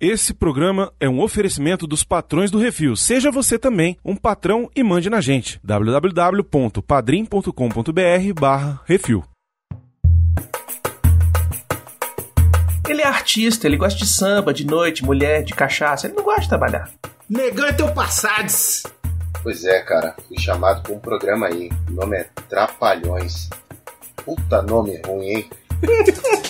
Esse programa é um oferecimento dos patrões do Refil. Seja você também um patrão e mande na gente. www.padrim.com.br barra Refil. Ele é artista, ele gosta de samba, de noite, mulher, de cachaça. Ele não gosta de trabalhar. Negão é teu passades. Pois é, cara. Fui chamado pra um programa aí. O nome é Trapalhões. Puta nome ruim, hein? Estamos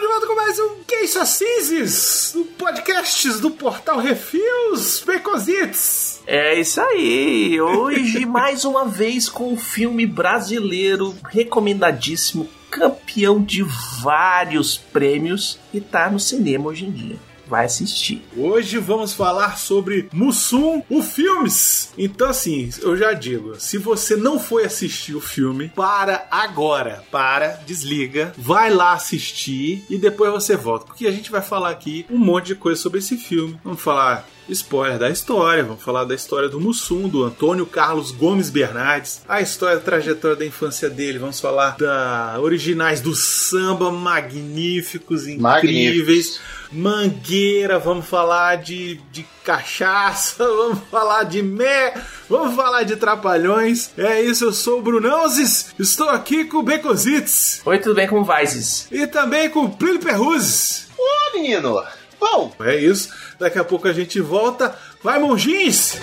de volta com mais um Que Isso Assis, o podcasts do Portal Refils, Becosites. É isso aí. Hoje, mais uma vez, com um filme brasileiro recomendadíssimo, campeão de vários prêmios e tá no cinema hoje em dia. Vai assistir. Hoje vamos falar sobre Mussum, o filmes. Então, assim, eu já digo: se você não foi assistir o filme, para agora. Para, desliga, vai lá assistir e depois você volta. Porque a gente vai falar aqui um monte de coisa sobre esse filme. Vamos falar spoiler da história, vamos falar da história do Mussum, do Antônio Carlos Gomes Bernardes, a história, a trajetória da infância dele, vamos falar da originais do samba magníficos, incríveis. Magníficos. Mangueira, vamos falar de, de cachaça, vamos falar de mé, vamos falar de trapalhões. É isso, eu sou o Brunãozes, estou aqui com o Becosites Oi, tudo bem com o Vizes? e também com o Plínio Perruzes. Ô, menino! Bom, É isso, daqui a pouco a gente volta. Vai, monjins!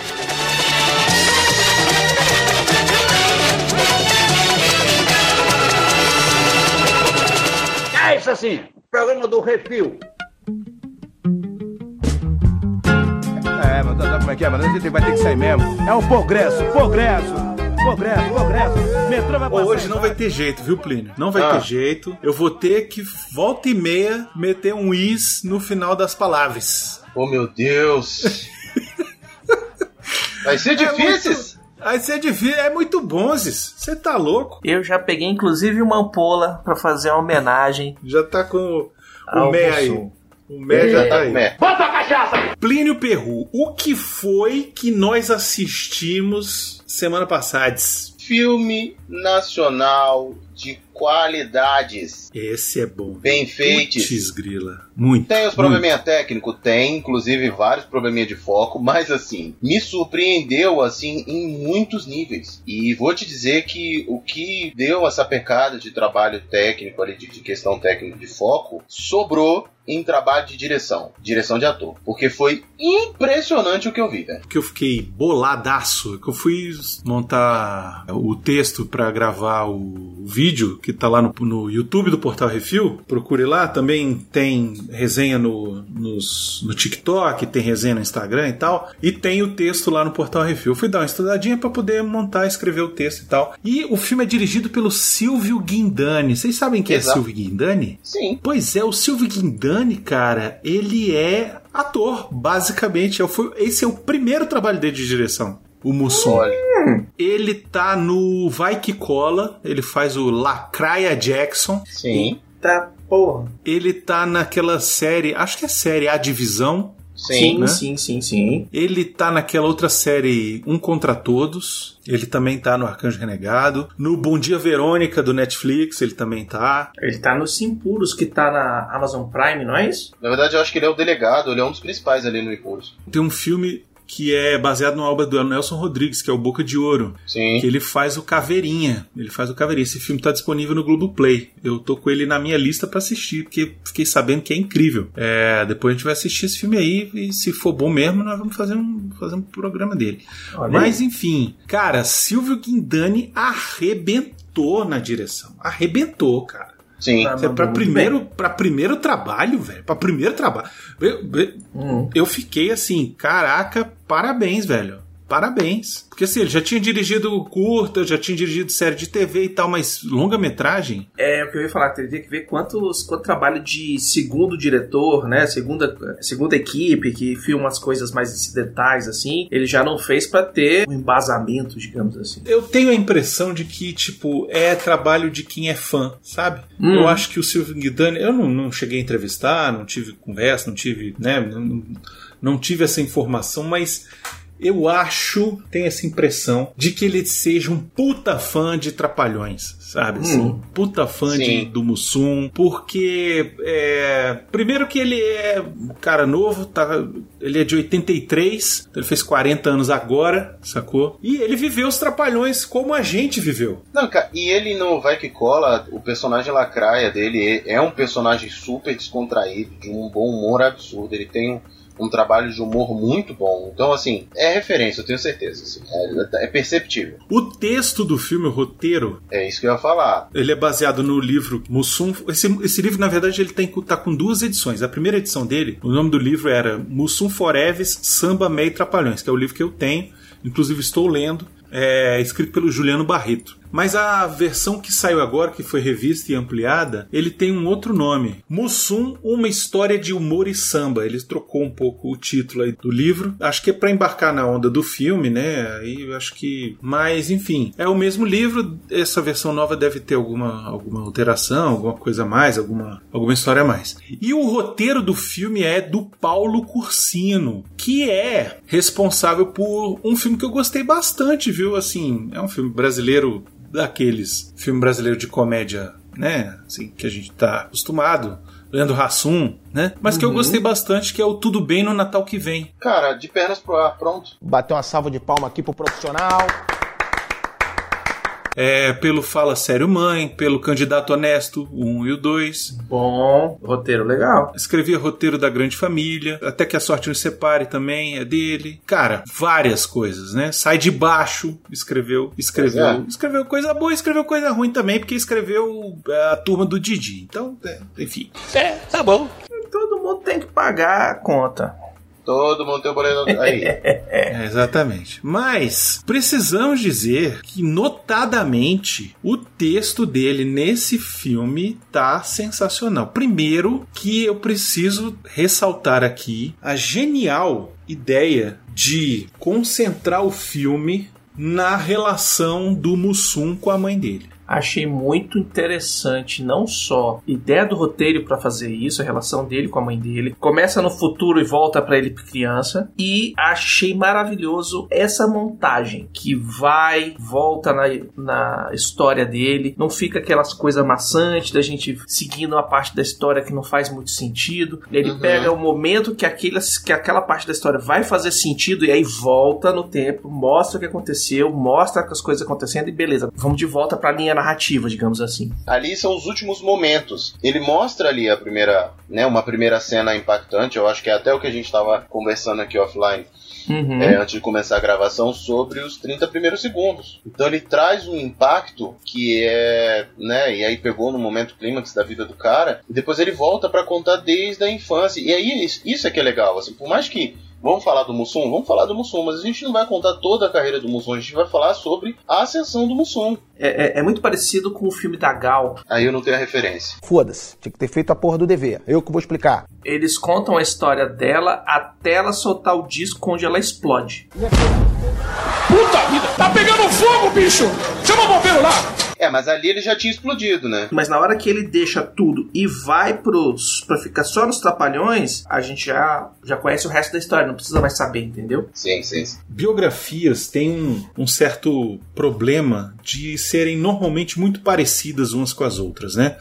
É isso assim, programa do Refil. É, mas sabe como é que é, mano? A gente vai ter que sair mesmo. É um progresso, progresso, progresso, progresso. Metrô vai passar. hoje não vai ter jeito, viu, Plínio? Não vai Ah. ter jeito. Eu vou ter que, volta e meia, meter um is no final das palavras. oh meu Deus! Vai ser difícil? Aí você difícil, é muito bom, Zis. Você tá louco? Eu já peguei inclusive uma ampola pra fazer uma homenagem Já tá com o, Mé aí. O Mé já tá aí. É. Bota a cachaça! Plínio Perru, o que foi que nós assistimos semana passada? Filme nacional de qualidades. Esse é bom. Bem feitos. Putz, grila. Muito. Tem os muito. probleminha técnico? Tem, inclusive vários probleminha de foco, mas assim, me surpreendeu assim em muitos níveis. E vou te dizer que o que deu essa pecada de trabalho técnico ali, de, de questão técnica de foco, sobrou em trabalho de direção, direção de ator. Porque foi impressionante o que eu vi, velho. que eu fiquei boladaço, que eu fui montar o texto pra gravar o vídeo que tá lá no, no YouTube do Portal Refil. Procure lá, também tem resenha no, nos- no TikTok, tem resenha no Instagram e tal, e tem o texto lá no Portal Refil. Eu fui dar uma estudadinha pra poder montar, escrever o texto e tal. E o filme é dirigido pelo Silvio Guindani. Vocês sabem quem Exato. é Silvio Guindani? Sim. Pois é, o Silvio Guindani, cara, ele é ator, basicamente. É Esse é o primeiro trabalho dele de direção. O Mussum. Olha, Ele tá no Vai Que Cola, ele faz o Lacraia Jackson. sim, Tá, porra. Ele tá naquela série, acho que é série A Divisão. sim. Sim, né? sim, sim, sim. Ele tá naquela outra série Um Contra Todos. Ele também tá no Arcanjo Renegado. No Bom Dia Verônica do Netflix, ele também tá. Ele tá nos Simpuros, que tá na Amazon Prime, não é isso? Na verdade, eu acho que ele é o delegado, ele é um dos principais ali no Impulso. Tem um filme que é baseado numa obra do Nelson Rodrigues, que é o Boca de Ouro. Sim. Que ele faz o Caveirinha. Ele faz o Caveirinha. Esse filme tá disponível no Globoplay. Eu tô com ele na minha lista pra assistir, porque fiquei sabendo que é incrível. É, depois a gente vai assistir esse filme aí e se for bom mesmo, nós vamos fazer um, fazer um programa dele. Olha Mas enfim, cara, Silvio Guindani arrebentou na direção. Arrebentou, cara. Sim. É pra muito primeiro, pra primeiro trabalho, velho. Pra primeiro trabalho. Eu, eu- Hum. eu fiquei assim, caraca, parabéns, velho. Parabéns. Porque assim, ele já tinha dirigido curta, já tinha dirigido série de TV e tal, mas longa-metragem. É o que eu ia falar, teria que ver quantos, quanto trabalho de segundo diretor, né? Segunda, segunda equipe que filma as coisas mais incidentais, assim, ele já não fez pra ter um embasamento, digamos assim. Eu tenho a impressão de que, tipo, é trabalho de quem é fã, sabe? Hum. Eu acho que o Silvio Guidani, eu não, não cheguei a entrevistar, não tive conversa, não tive, né? Não, não tive essa informação, mas eu acho, tenho essa impressão, de que ele seja um puta fã de Trapalhões, sabe? Assim, Hum. puta fã de, do Mussum, porque, é, primeiro que ele é um cara novo, tá, ele é de 83, então ele fez 40 anos agora, sacou? E ele viveu os Trapalhões como a gente viveu. Não, cara, e ele no Vai Que Cola, o personagem lacraia dele é é um personagem super descontraído, de um bom humor absurdo. Ele tem um, um trabalho de humor muito bom. Então, assim, é referência, eu tenho certeza. assim, é, é perceptível. O texto do filme, o roteiro, É isso que eu ia falar. Ele é baseado no livro Mussum. Esse, esse livro, na verdade, ele tem, tá com duas edições. A primeira edição dele, o nome do livro era Mussum Foreves, Samba, Meio e Trapalhões, que é o livro que eu tenho. Inclusive, estou lendo. É escrito pelo Juliano Barreto. Mas a versão que saiu agora, que foi revista e ampliada, ele tem um outro nome. Mussum, uma história de humor e samba. Ele trocou um pouco o título do livro. Acho que é para embarcar na onda do filme, né? Aí acho que. Mas, enfim, é o mesmo livro. Essa versão nova deve ter alguma, alguma alteração, alguma coisa a mais, alguma, alguma história a mais. E o roteiro do filme é do Paulo Cursino, que é responsável por um filme que eu gostei bastante, viu? Assim, é um filme brasileiro daqueles filme brasileiro de comédia, né? Assim, que a gente tá acostumado. Leandro Hassum, né? Mas que eu gostei bastante, que é o Tudo Bem no Natal que vem. Cara, de pernas pro ar, pronto. Bater uma salva de palma aqui pro profissional. É, pelo Fala Sério Mãe, pelo Candidato Honesto, o 1 e o 2. Bom, roteiro legal. Escrevi roteiro da Grande Família, até que a sorte nos separe também, é dele. Cara, várias coisas, né? Sai de baixo, escreveu, escreveu, é. escreveu coisa boa, escreveu coisa ruim também, porque escreveu é, a turma do Didi. Então, é, enfim. Todo mundo tem que pagar a conta. Todo mundo tem o boleto aí. É, exatamente. Mas precisamos dizer que, notadamente, o texto dele nesse filme tá sensacional. Primeiro, que eu preciso ressaltar aqui a genial ideia de concentrar o filme na relação do Mussum com a mãe dele. Achei muito interessante, não só a ideia do roteiro pra fazer isso, a relação dele com a mãe dele. Começa no futuro e volta pra ele criança. E achei maravilhoso essa montagem que vai, volta na, na história dele. Não fica aquelas coisas maçantes da gente seguindo uma parte da história que não faz muito sentido. Ele Uhum. pega o momento que, aquele, que aquela parte da história vai fazer sentido e aí volta no tempo, mostra o que aconteceu, mostra as coisas acontecendo e beleza, vamos de volta pra linha narrativa, digamos assim. ali são os últimos momentos. Ele mostra ali a primeira, né, uma primeira cena impactante, eu acho que é até o que a gente estava conversando aqui offline, Uhum. é, antes de começar a gravação, sobre os 30 primeiros segundos. Então ele traz um impacto que é, né, e aí pegou no momento clímax da vida do cara, e depois ele volta pra contar desde a infância. E aí isso, isso é que é legal, assim, por mais que Vamos falar do Mussum? Vamos falar do Mussum, mas a gente não vai contar toda a carreira do Mussum, a gente vai falar sobre a ascensão do Mussum. É, é- é muito parecido com o filme da Gal. Aí eu não tenho a referência. Foda-se, tinha que ter feito a porra do dever. Eu que vou explicar. Eles contam a história dela até ela soltar o disco onde ela explode. Puta vida! Tá pegando fogo, bicho! Chama o bombeiro lá! É, mas ali ele já tinha explodido, né? Mas na hora que ele deixa tudo e vai pros, pra ficar só nos trapalhões, a gente já, já conhece o resto da história, não precisa mais saber, entendeu? Sim, sim. sim. Biografias têm um, um certo problema de serem normalmente muito parecidas umas com as outras, né?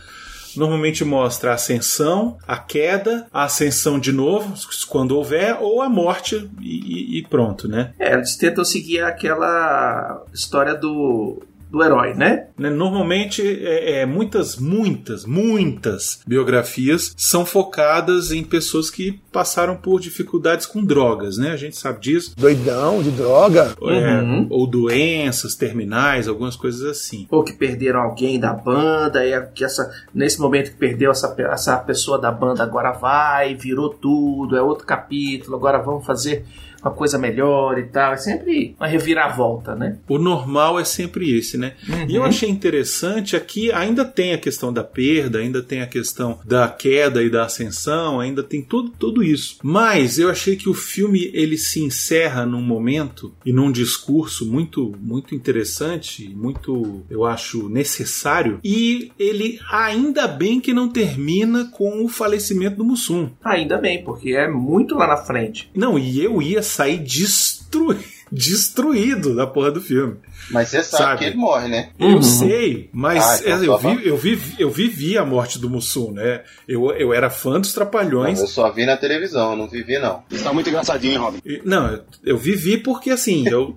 Normalmente mostra a ascensão, a queda, a ascensão de novo, quando houver, ou a morte e, e- pronto, né? É, eles tentam seguir aquela história do, do herói, né? Né, Normalmente, é, é, muitas, muitas, muitas biografias são focadas em pessoas que passaram por dificuldades com drogas, né? A gente sabe disso. Doidão de droga. É, Uhum. ou doenças terminais, algumas coisas assim. Ou que perderam alguém da banda, e é que essa, nesse momento que perdeu essa, essa pessoa da banda agora vai, virou tudo, é outro capítulo, agora vamos fazer uma coisa melhor e tal. É sempre uma reviravolta, né? O normal é sempre esse, né? E eu achei interessante aqui, ainda tem a questão da perda, ainda tem a questão da queda e da ascensão, ainda tem tudo, tudo isso. Mas eu achei que o filme ele se encerra num momento e num discurso muito, muito interessante, muito, eu acho, necessário. E ele ainda bem que não termina com o falecimento do Mussum. Ainda bem, porque é muito lá na frente. Não, e eu ia sair destruído, destruído da porra do filme. Mas você sabe, Sabe? que ele morre, né? Eu sei, mas Ah, então é, eu, vi, eu, vi, eu vivi a morte do Mussum, né? Eu, eu era fã dos Trapalhões. Eu só vi na televisão, eu não vivi, não. Está muito engraçadinho, Robin. E- Não, eu, eu vivi porque assim, eu,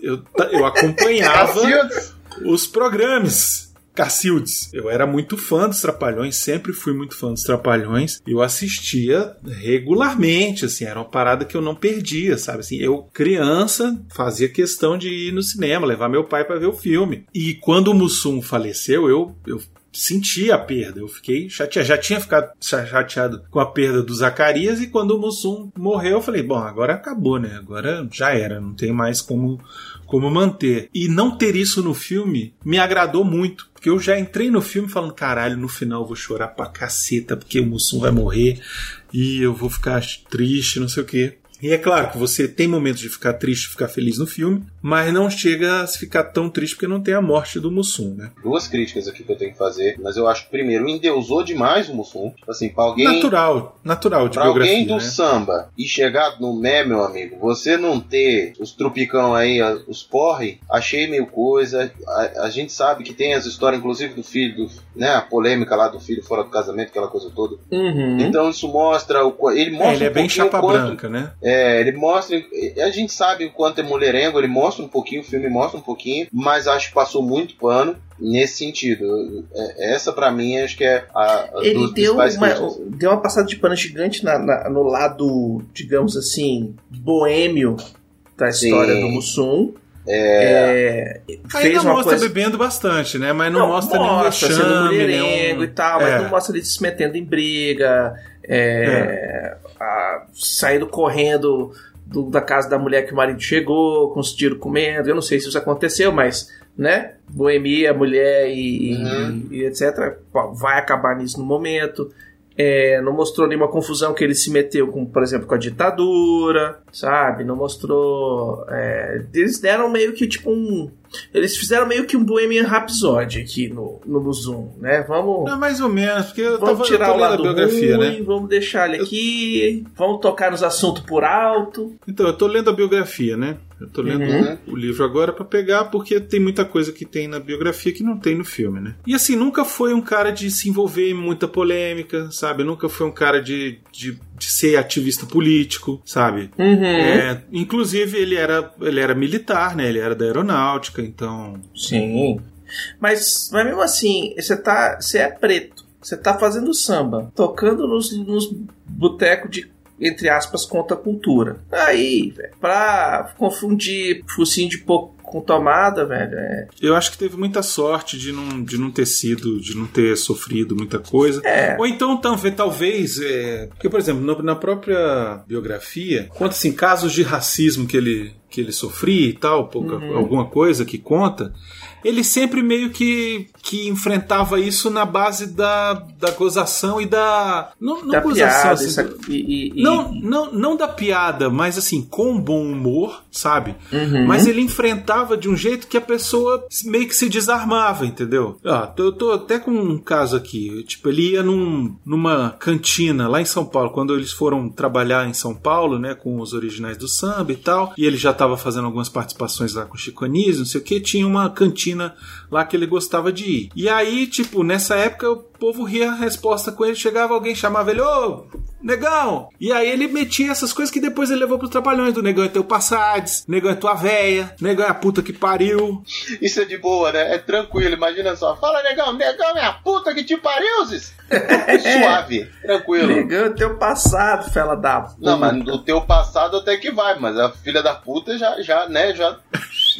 eu, eu acompanhava os programas. Cacildes. Eu era muito fã dos Trapalhões, sempre fui muito fã dos Trapalhões. Eu assistia regularmente, assim, era uma parada que eu não perdia, sabe? Assim, eu, criança, fazia questão de ir no cinema, levar meu pai para ver o filme. E quando o Mussum faleceu, eu, eu senti a perda. Eu fiquei chateado. Já tinha ficado cha- chateado com a perda do Zacarias e quando o Mussum morreu, eu falei, bom, agora acabou, né? Agora já era, não tem mais como como manter. E não ter isso no filme me agradou muito. Porque eu já entrei no filme falando, caralho, no final eu vou chorar pra caceta, porque o Mussum vai morrer e eu vou ficar triste, não sei o quê. E é claro que você tem momentos de ficar triste, ficar feliz no filme, mas não chega a se ficar tão triste porque não tem a morte do Mussum, né? Duas críticas aqui que eu tenho que fazer, mas eu acho que primeiro endeusou demais o Mussum. Tipo assim, pra alguém. Natural, natural de Pra biografia, alguém do né? samba e chegar no mé, meu amigo, você não ter os trupicão aí, os porre, achei meio coisa. A, a gente sabe que tem as histórias, inclusive, do filho, do, né? A polêmica lá do filho fora do casamento, aquela coisa toda. Uhum. Então isso mostra. O, ele mostra É, ele é um bem pouquinho chapa quanto- branca, né? É, ele mostra. A gente sabe o quanto é mulherengo, ele mostra um pouquinho, o filme mostra um pouquinho, mas acho que passou muito pano nesse sentido. É, Essa pra mim acho que é a, a Ele dos deu uma, deu uma passada de pano gigante na- na- no lado, digamos assim, boêmio da história Sim. do Mussum. É, fez Ainda uma mostra coisa bebendo bastante, né? Mas não, mostra nenhum mostra vexame, sendo mulherengo nenhum... e tal, mas É. não mostra ele se metendo em briga, é, a- saindo correndo do- da casa da mulher que o marido chegou, com os tiros comendo. Eu não sei se isso aconteceu, mas, né? Boemia, mulher e, e- Uhum. e etc. Bom, Vai acabar nisso no momento. É, não mostrou nenhuma confusão que ele se meteu com, por exemplo, com a ditadura, sabe? Não mostrou. é, eles deram meio que tipo um. Eles fizeram meio que um Bohemian Rhapsody aqui no, no Zoom, né? Vamos. É mais ou menos, porque eu Vamos tava tirar eu o lado a biografia, ruim, né? vamos deixar ele aqui, vamos tocar nos assuntos por alto. Então, eu tô lendo a biografia, né? Eu tô lendo Uhum. o livro agora pra pegar, porque tem muita coisa que tem na biografia que não tem no filme, né? E assim, nunca foi um cara de se envolver em muita polêmica, sabe? Nunca foi um cara de, de, de ser ativista político, sabe? Uhum. É, inclusive, ele era, ele era militar, né? Ele era da aeronáutica, então. Sim. Mas, mas mesmo assim, você tá. Você é preto. Você tá fazendo samba, tocando nos, nos botecos de, entre aspas, contracultura. Aí, velho, pra confundir focinho de pouco com tomada, velho, é. Eu acho que teve muita sorte de não, de não ter sido, de não ter sofrido muita coisa. É. Ou então, talvez, talvez é, porque, por exemplo, na própria biografia, conta assim, casos de racismo que ele, que ele sofria e tal, pouca, Uhum. alguma coisa que conta. Ele sempre meio que, que enfrentava isso na base da, da gozação e da. Não, não Da gozação, piada, assim, aqui, e, e- não, não, não da piada, mas assim, com bom humor, sabe? Uhum. Mas ele enfrentava de um jeito que a pessoa meio que se desarmava, entendeu? Tô- eu tô até com um caso aqui. Tipo, ele ia num, numa cantina lá em São Paulo, quando eles foram trabalhar em São Paulo, né, com os originais do samba e tal, e ele já tava fazendo algumas participações lá com Chico Anísio, não sei o que, tinha uma cantina lá que ele gostava de ir. E aí, tipo, nessa época o povo ria a resposta com ele, chegava alguém, chamava ele, ô, negão! E aí ele metia essas coisas que depois ele levou pros trapalhões, do negão é teu passades, negão é tua véia, negão é a puta que pariu. Isso é de boa, né? É tranquilo, imagina só. Fala, negão, negão é a puta que te pariu, Zis. Suave, tranquilo. Negando teu passado, fela da puta. Não, mas do teu passado até que vai, mas a filha da puta já, já né, já...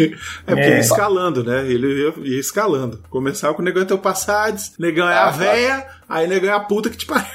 É porque É. ia escalando, né? Ele ia, escalando. Começava com o negão é teu passades, negão é Ah, a tá. véia, aí negão é a puta que te pariu.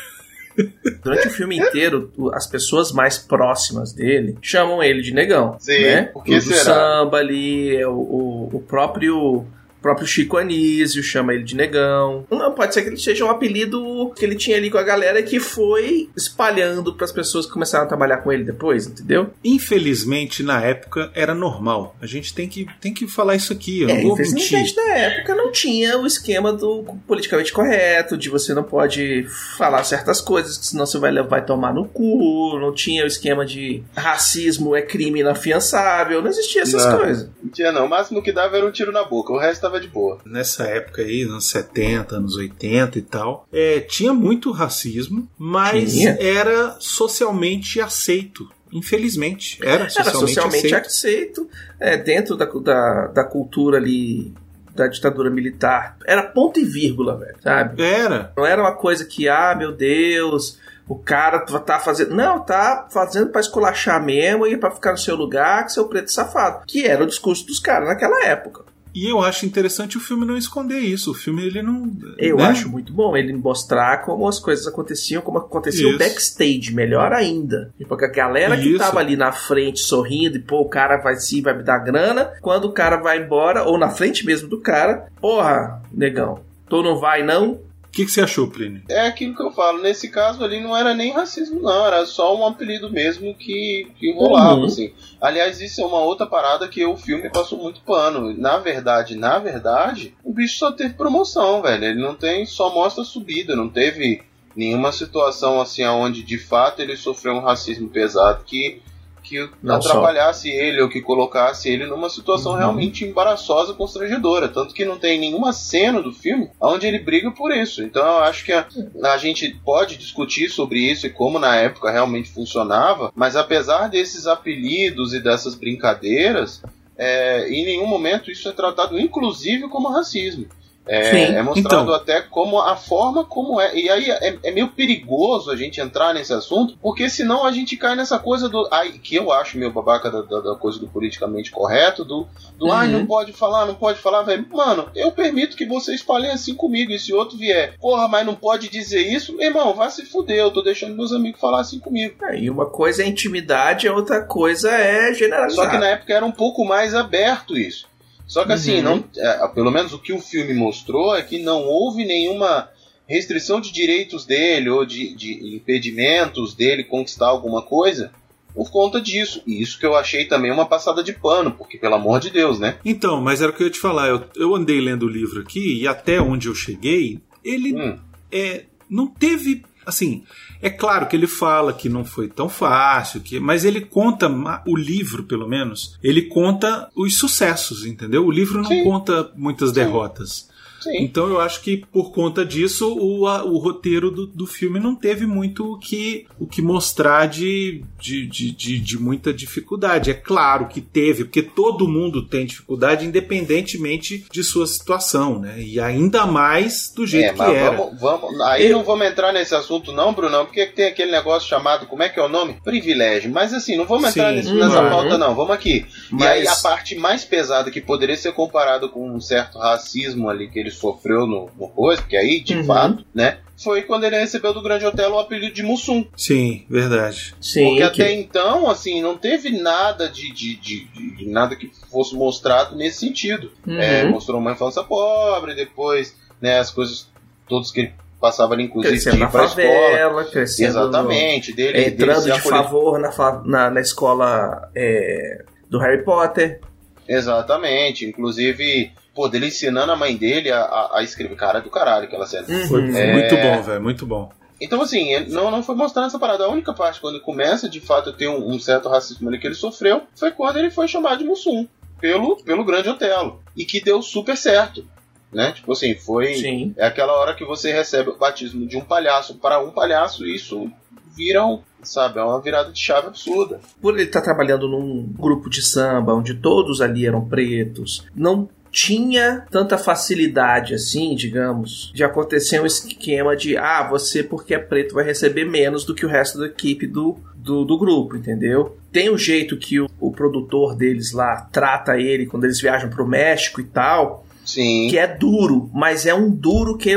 Durante o filme inteiro, as pessoas mais próximas dele chamam ele de negão. Sim, né? que O do será? samba ali, o, o, o próprio O próprio Chico Anísio chama ele de negão. Não, pode ser que ele seja um apelido que ele tinha ali com a galera que foi espalhando para as pessoas que começaram a trabalhar com ele depois, entendeu? Infelizmente, na época, era normal. A gente tem que, tem que falar isso aqui, eu É, não vou infelizmente mentir. na época não tinha o esquema do politicamente correto, de você não pode falar certas coisas, que senão você vai, vai tomar no cu, não tinha o esquema de racismo é crime inafiançável, não existia essas Não. coisas. Não tinha não. O máximo que dava era um tiro na boca. O resto tava de boa. Nessa época aí, anos 70, anos 80 e tal, é, tinha muito racismo, mas Tinha. era socialmente aceito. Infelizmente, era Era socialmente, socialmente aceito. aceito, é, dentro da, da, da cultura ali da ditadura militar. Era ponto e vírgula, velho, sabe? Era. Não era uma coisa que, ah, meu Deus, o cara tá fazendo. Não, tá fazendo pra esculachar mesmo e pra ficar no seu lugar, que seu preto safado. Que era o discurso dos caras naquela época. E eu acho interessante o filme não esconder isso. O filme, ele não. Eu né? acho muito bom ele mostrar como as coisas aconteciam, como acontecia o backstage, melhor ainda. Tipo, a galera que Isso. tava ali na frente sorrindo e, pô, o cara vai sim, vai me dar grana. Quando o cara vai embora, ou na frente mesmo do cara, porra, negão, tu não vai não? O que, que você achou, Plínio? É aquilo que eu falo. Nesse caso ali não era nem racismo, não. Era só um apelido mesmo que, que rolava, Uhum. assim. Aliás, isso é uma outra parada que o filme passou muito pano. Na verdade, na verdade, o bicho só teve promoção, velho. Ele não tem, só mostra subida. Não teve nenhuma situação assim onde de fato ele sofreu um racismo pesado que que Não atrapalhasse ele ou que colocasse ele numa situação Uhum. realmente embaraçosa, constrangedora. Tanto que não tem nenhuma cena do filme onde ele briga por isso. Então eu acho que a, a gente pode discutir sobre isso e como na época realmente funcionava, mas apesar desses apelidos e dessas brincadeiras, é, em nenhum momento isso é tratado inclusive como racismo. É, é mostrado Então. até como a forma como é. E aí é, é meio perigoso a gente entrar nesse assunto, porque senão a gente cai nessa coisa do. Ai, que eu acho meio babaca da, da- da coisa do politicamente correto, do, do ai, Uhum. não pode falar, não pode falar, velho. Mano, eu permito que vocês falem assim comigo. E se outro vier, porra, mas não pode dizer isso, meu irmão, vai se fuder, eu tô deixando meus amigos falar assim comigo. É, E uma coisa é intimidade, a outra coisa é generalizar. Só que na época era um pouco mais aberto isso. Só que assim, Uhum. não, é, pelo menos o que o filme mostrou é que não houve nenhuma restrição de direitos dele ou de, de impedimentos dele conquistar alguma coisa por conta disso. E isso que eu achei também uma passada de pano, porque pelo amor de Deus, né? Então, mas era o que eu ia te falar. Eu, eu andei lendo o livro aqui e até onde eu cheguei, ele Hum, é, não teve. Assim, é claro que ele fala que não foi tão fácil, que, mas ele conta, o livro pelo menos, ele conta os sucessos, entendeu? O livro não Sim. conta muitas derrotas. Sim. Então eu acho que por conta disso o, a- o roteiro do, do filme não teve muito o que, o que mostrar de, de, de, de, de muita dificuldade. É claro que teve, porque todo mundo tem dificuldade, independentemente de sua situação, né? E ainda mais do jeito É, que era. vamos, vamos. Aí não vamos entrar nesse assunto, não, Brunão, porque tem aquele negócio chamado, como é que é o nome? Privilégio. Mas assim, não vamos entrar Sim. nesse- nessa Uhum. pauta, não. Vamos aqui. E Mas- aí a parte mais pesada que poderia ser comparado com um certo racismo ali que ele sofreu no, no coisa, porque aí, de Uhum. fato, né? Foi quando ele recebeu do Grande Otelo o apelido de Mussum. Sim, verdade. Sim, Porque que- até então, assim, não teve nada de, de, de, de- de nada que fosse mostrado nesse sentido. Uhum. É, mostrou uma infância pobre, depois, né, as coisas todas que ele passava ali, inclusive, de crescendo na pra escola. favela, crescendo Exatamente, dele, dele entrando ser de favor na, fa- na, na escola é, do Harry Potter. Exatamente, inclusive, pô, dele ensinando a mãe dele a, a, a escrever. Cara do caralho aquela cena. Foi Uhum. É. muito bom, velho, muito bom. Então, assim, ele não, não foi mostrando essa parada. A única parte, quando ele começa, de fato, a ter um, um certo racismo ali que ele sofreu, foi quando ele foi chamado de Mussum, pelo, pelo Grande Otelo. E que deu super certo. Né? Tipo assim, foi. Sim. É aquela hora que você recebe o batismo de um palhaço para um palhaço, e isso vira um. Sabe, é uma virada de chave absurda. Por ele estar trabalhando num grupo de samba onde todos ali eram pretos, não tinha tanta facilidade assim, digamos, de acontecer um esquema de ah, você porque é preto vai receber menos do que o resto da equipe do, do, do grupo, entendeu? Tem o jeito que o, o produtor deles lá trata ele quando eles viajam pro México e tal, Sim. que é duro, mas é um duro que,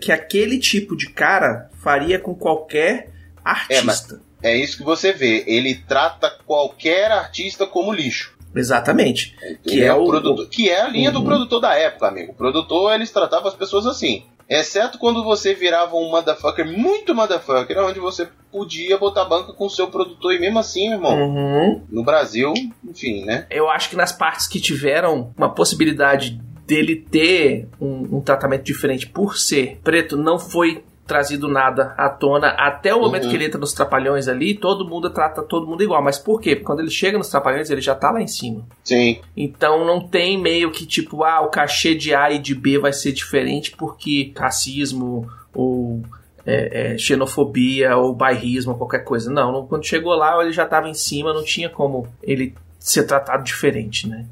que aquele tipo de cara faria com qualquer artista. É isso que você vê. Ele trata qualquer artista como lixo. Exatamente. Que é, o produtor, que é a linha uhum. do produtor da época, amigo. O produtor, eles tratavam as pessoas assim. Exceto quando você virava um motherfucker muito motherfucker, onde você podia botar banca com o seu produtor e mesmo assim, irmão. Uhum. No Brasil, enfim, né? Eu acho que nas partes que tiveram uma possibilidade dele ter um, um tratamento diferente por ser preto, não foi trazido nada à tona até o momento uhum. que ele entra nos trapalhões ali, todo mundo trata todo mundo igual. Mas por quê? Porque quando ele chega nos trapalhões, ele já tá lá em cima. Sim. Então não tem meio que tipo, ah, o cachê de A e de B vai ser diferente porque racismo ou é, é, xenofobia ou bairrismo, qualquer coisa. Não, não, quando chegou lá, ele já tava em cima, não tinha como ele ser tratado diferente, né?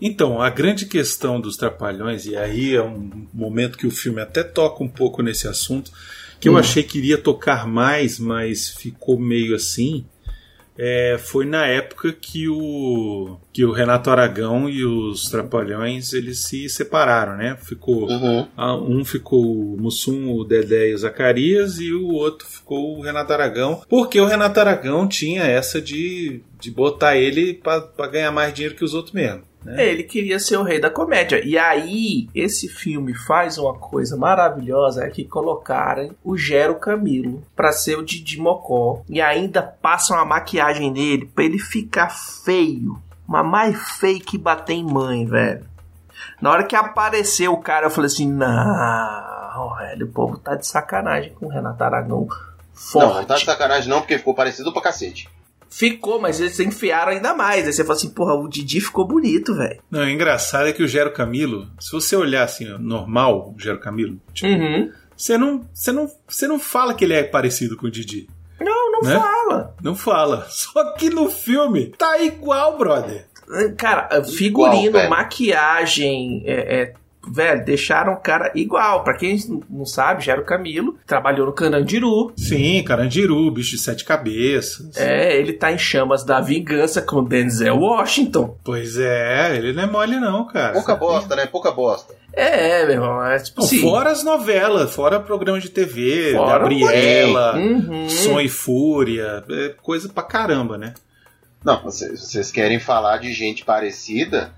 Então, a grande questão dos Trapalhões, e aí é um momento que o filme até toca um pouco nesse assunto, que eu hum. achei que iria tocar mais, mas ficou meio assim. É, foi na época que o que o Renato Aragão e os Trapalhões eles se separaram, né? Ficou uhum. um ficou o Mussum, o Dedé e o Zacarias e o outro ficou o Renato Aragão, porque o Renato Aragão tinha essa de, de botar ele para ganhar mais dinheiro que os outros mesmo. Né? Ele queria ser o rei da comédia. E aí, esse filme faz uma coisa maravilhosa: é que colocaram o Gero Camilo para ser o Didi Mocó e ainda passam a maquiagem nele pra ele ficar feio. Mas mais feio que bater em mãe, velho. Na hora que apareceu o cara, eu falei assim: não, velho, o povo tá de sacanagem com o Renato Aragão. Forte. Não, não tá de sacanagem não, porque ficou parecido pra cacete. Ficou, mas eles enfiaram ainda mais. Aí você fala assim, porra, o Didi ficou bonito, velho. Não, o engraçado é que o Gero Camilo, se você olhar assim, normal, o Gero Camilo, tipo, uhum. você, não, você, não, você não fala que ele é parecido com o Didi. Não, não né? fala. Não fala. Só que no filme tá igual, brother. Cara, figurino, igual, maquiagem, é, é velho, deixaram o cara igual. Para quem não sabe, já era o Camilo, trabalhou no Carandiru. Sim, Carandiru, bicho de sete cabeças. É, ele tá em chamas da vingança com Denzel Washington. Pois é, ele não é mole não, cara. Pouca bosta, né? Pouca bosta. É, meu irmão, é tipo assim. Fora as novelas, fora programa de TV, fora Gabriela, uhum. Som e Fúria, é coisa pra caramba, né? Não, vocês, vocês querem falar de gente parecida?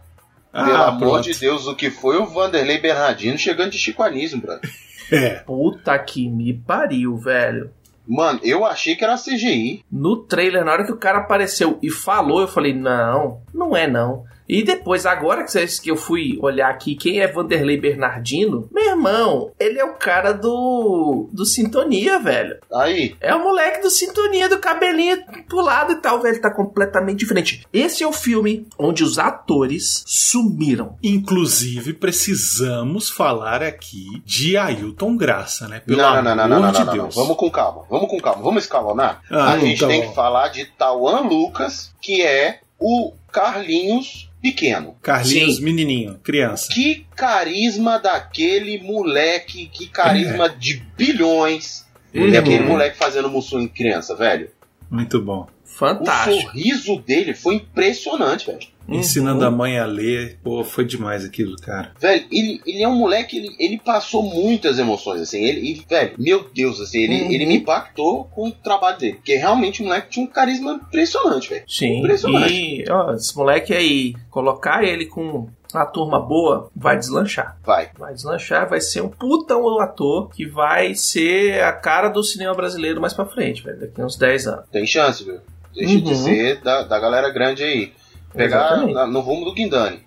Ah, Pelo amor pronto. de Deus, o que foi o Vanderlei Bernardino chegando de chicoanismo, brother? É. Puta que me pariu, velho. Mano, eu achei que era CGI. No trailer, na hora que o cara apareceu e falou, eu falei: não, não é não. E depois, agora que, vocês, que eu fui olhar aqui quem é Vanderlei Bernardino, meu irmão, ele é o cara do do Sintonia, velho. Aí. É o moleque do Sintonia, do cabelinho pro lado e tal, velho. Tá completamente diferente. Esse é o filme onde os atores sumiram. Inclusive, precisamos falar aqui de Ailton Graça, né? Pelo não, não, não, não, não, de não, Deus. Vamos com calma, vamos com calma, vamos escalonar. Ah, a gente tem que falar de Tawan Lucas, que é o Carlinhos pequeno. Carlinhos, Sim. menininho, criança. Que carisma daquele moleque, que carisma é. de bilhões. Uhum. Daquele moleque fazendo Mussum em criança, velho. Muito bom. Fantástico. O sorriso dele foi impressionante, velho. Uhum. Ensinando a mãe a ler. Pô, foi demais aquilo, cara. Velho, ele, ele é um moleque, ele, ele passou muitas emoções, assim. Ele, ele velho, meu Deus, assim, ele, uhum. ele me impactou com o trabalho dele. Porque realmente o moleque tinha um carisma impressionante, velho. Sim. Impressionante. E, ó, esse moleque aí, colocar ele com a turma boa vai deslanchar. Vai. Vai deslanchar, vai ser um puta ator que vai ser a cara do cinema brasileiro mais pra frente, velho. Daqui uns 10 anos. Tem chance, viu? Deixa uhum. de ser da, da galera grande aí. Pegar na, no rumo do Guindani.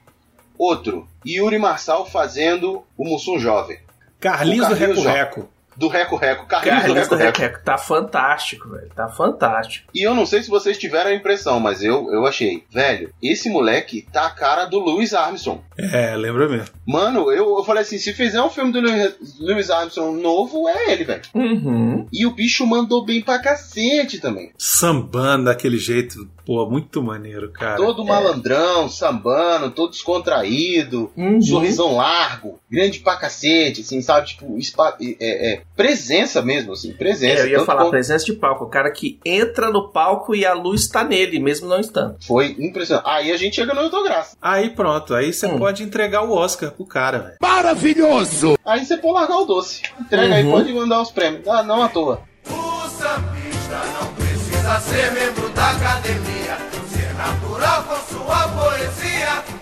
Outro, Yuri Marçal fazendo o Mussum Jovem. Carlinhos, do Reco Reco do Reco Reco. Carlinhos, Carlinhos do Reco Reco. Tá fantástico, velho. Tá fantástico. E eu não sei se vocês tiveram a impressão, mas eu, eu achei. Velho, esse moleque tá a cara do Louis Armstrong. É, lembra mesmo. Mano, eu, eu falei assim: se fizer um filme do Louis Armstrong novo, é ele, velho. Uhum. E o bicho mandou bem pra cacete também. Sambando daquele jeito Pô, muito maneiro, cara. Todo malandrão, sambando, todo descontraído, uhum. sorrisão largo, grande pra cacete, assim, sabe? Tipo, é, é, presença mesmo, assim, presença. É, eu ia falar, como... presença de palco. O cara que entra no palco e a luz tá nele, mesmo não estando. Foi impressionante. Aí a gente chega no autograça. Aí pronto, aí você hum. pode entregar o Oscar pro cara, velho. Maravilhoso! Aí você pode largar o doce. Entrega uhum. aí, pode mandar os prêmios. Ah, não à toa. O sambista não precisa ser membro da academia, ser natural com sua poesia.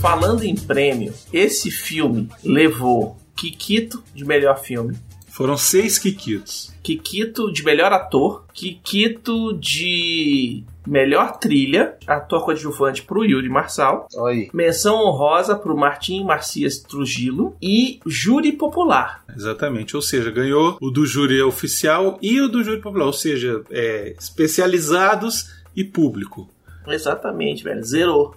Falando em prêmio, esse filme levou Kikito de melhor filme, Foram seis Kikitos. Kikito de melhor ator, Kikito de melhor trilha, ator coadjuvante pro Yuri Marçal, Aí. menção honrosa pro Martim Marcias Trujillo e júri popular. Exatamente. Ou seja, ganhou o do júri oficial e o do júri popular. Ou seja, é, especializados e público. Exatamente, velho. Zerou.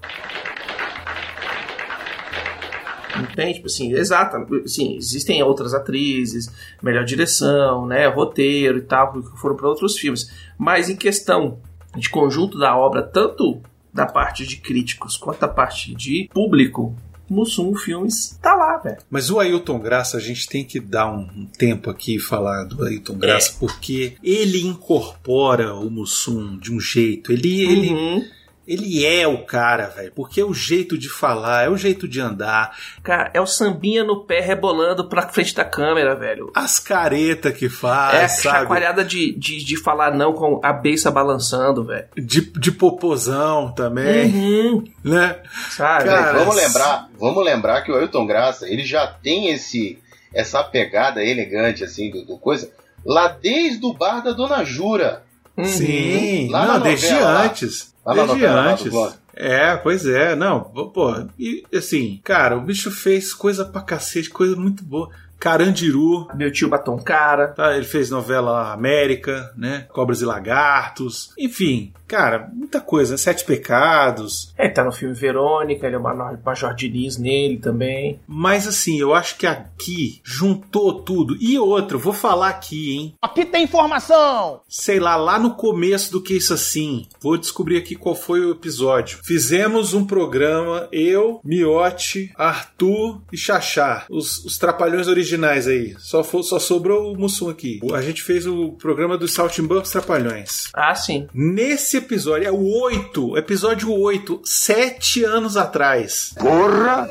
Entende? Tipo assim, exato. Sim, existem outras atrizes, melhor direção, né? Roteiro e tal, que foram para outros filmes. Mas em questão de conjunto da obra, tanto da parte de críticos quanto da parte de público, Mussum Filmes tá lá, velho. Mas o Ailton Graça, a gente tem que dar um tempo aqui e falar do Ailton Graça, porque ele incorpora o Mussum de um jeito. Ele, ele, Uhum. Ele é o cara, velho. Porque é o jeito de falar, é o jeito de andar, Cara, é o sambinha no pé rebolando pra frente da câmera, velho. as caretas que faz, é a sabe? chacoalhada de, de, de falar não com a beiça balançando, velho. De, de popozão também, Uhum. né? Sabe? Cara, vamos lembrar, vamos lembrar que o Ailton Graça, ele já tem esse essa pegada elegante assim do, do coisa lá desde o bar da Dona Jura. Uhum. Sim, Lá não, desde novela, antes. Lá desde novela, antes. É, pois é, não, pô, e assim, cara, o bicho fez coisa pra cacete, coisa muito boa. Carandiru, Meu tio Batom Cara. tá? Ele fez novela América, né? Cobras e Lagartos, enfim, cara, muita coisa. Sete Pecados. Ele tá no filme Verônica, ele é o Major, Diniz nele também. Mas assim, eu acho que aqui juntou tudo. E outra, vou falar aqui, hein? Aqui tem informação! sei lá, lá no começo do que isso assim. Vou descobrir aqui qual foi o episódio. Fizemos um programa, eu, Miotti, Arthur e Xaxá, os, os trapalhões originais aí. Só, fo- só sobrou o Mussum aqui. A gente fez o programa dos Saltimbancos Trapalhões. Ah, sim. Nesse episódio, é o 8, episódio 8, sete anos atrás. Porra!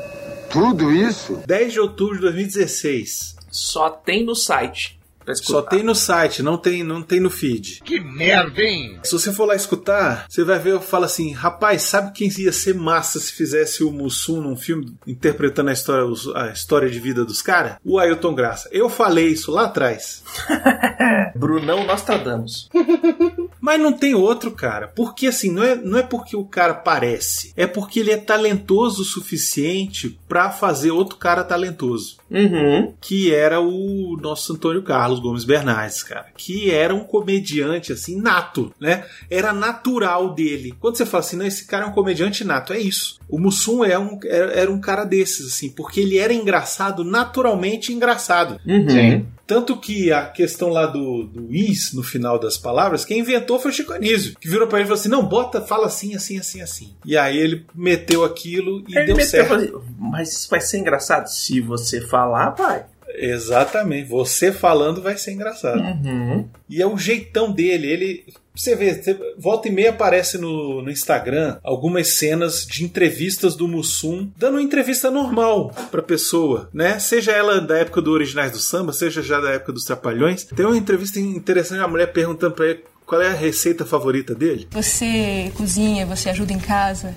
Tudo isso? 10 de outubro de 2016. Só tem no site. Pra escutar. Só tem no site, não tem, não tem no feed. Que merda, hein? Se você for lá escutar, você vai ver, eu falo assim, rapaz, sabe quem ia ser massa se fizesse o Mussum num filme interpretando a história, a história de vida dos caras? O Ailton Graça. Eu falei isso lá atrás. Brunão Nostradamus. Mas não tem outro, cara. Porque assim, não é, não é porque o cara parece. É porque ele é talentoso o suficiente pra fazer outro cara talentoso. Uhum. Que era o nosso Antônio Carlos Gomes Bernardes, cara. Que era um comediante, assim, nato, né? Era natural dele. Quando você fala assim, não, esse cara é um comediante nato, é isso. O Mussum é um, era, era um cara desses, assim, porque ele era engraçado, naturalmente engraçado. Uhum. Sim. Tanto que a questão lá do, do is no final das palavras, quem inventou foi o Chico Anísio, que virou pra ele e falou assim: não, bota, fala assim, assim, assim, assim. E aí ele meteu aquilo e Ele deu meteu certo. Mas isso vai ser engraçado se você falar, vai. Exatamente. Você falando vai ser engraçado. Uhum. E é o jeitão dele. Ele. Você vê, você- volta e meia aparece no, no Instagram algumas cenas de entrevistas do Mussum, dando uma entrevista normal pra pessoa, né? Seja ela da época do Originais do Samba, seja já da época dos Trapalhões. Tem uma entrevista interessante, a mulher perguntando pra ele qual é a receita favorita dele. Você cozinha, você ajuda em casa,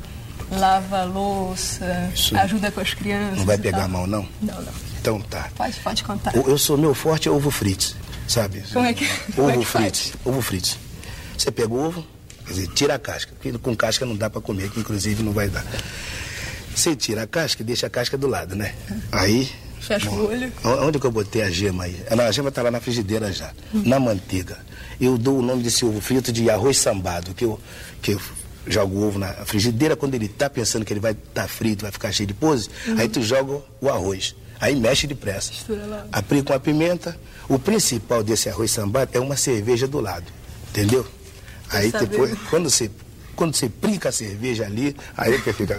lava a louça, Isso. ajuda com as crianças. Não vai pegar tal. mal, não? Não, não. Então tá. Pode, pode contar. Eu sou meu forte é ovo frito, sabe? Como é que, como é Ovo faz? frito, ovo frito. Você pega o ovo, quer dizer, tira a casca, porque com casca não dá pra comer, que inclusive não vai dar. Você tira a casca e deixa a casca do lado, né? Aí. Fecha o olho. Onde que eu botei a gema aí? A gema tá lá na frigideira já, na manteiga. Eu dou o nome desse ovo frito de arroz sambado, que eu, que eu jogo o ovo na frigideira, quando ele tá pensando que ele vai estar frito, vai ficar cheio de pose, aí tu joga o arroz. Aí mexe depressa. Mistura logo. Abrir com a pimenta. O principal desse arroz sambado é uma cerveja do lado. Entendeu? Aí depois, quando você, quando você brinca a cerveja ali, aí é que fica.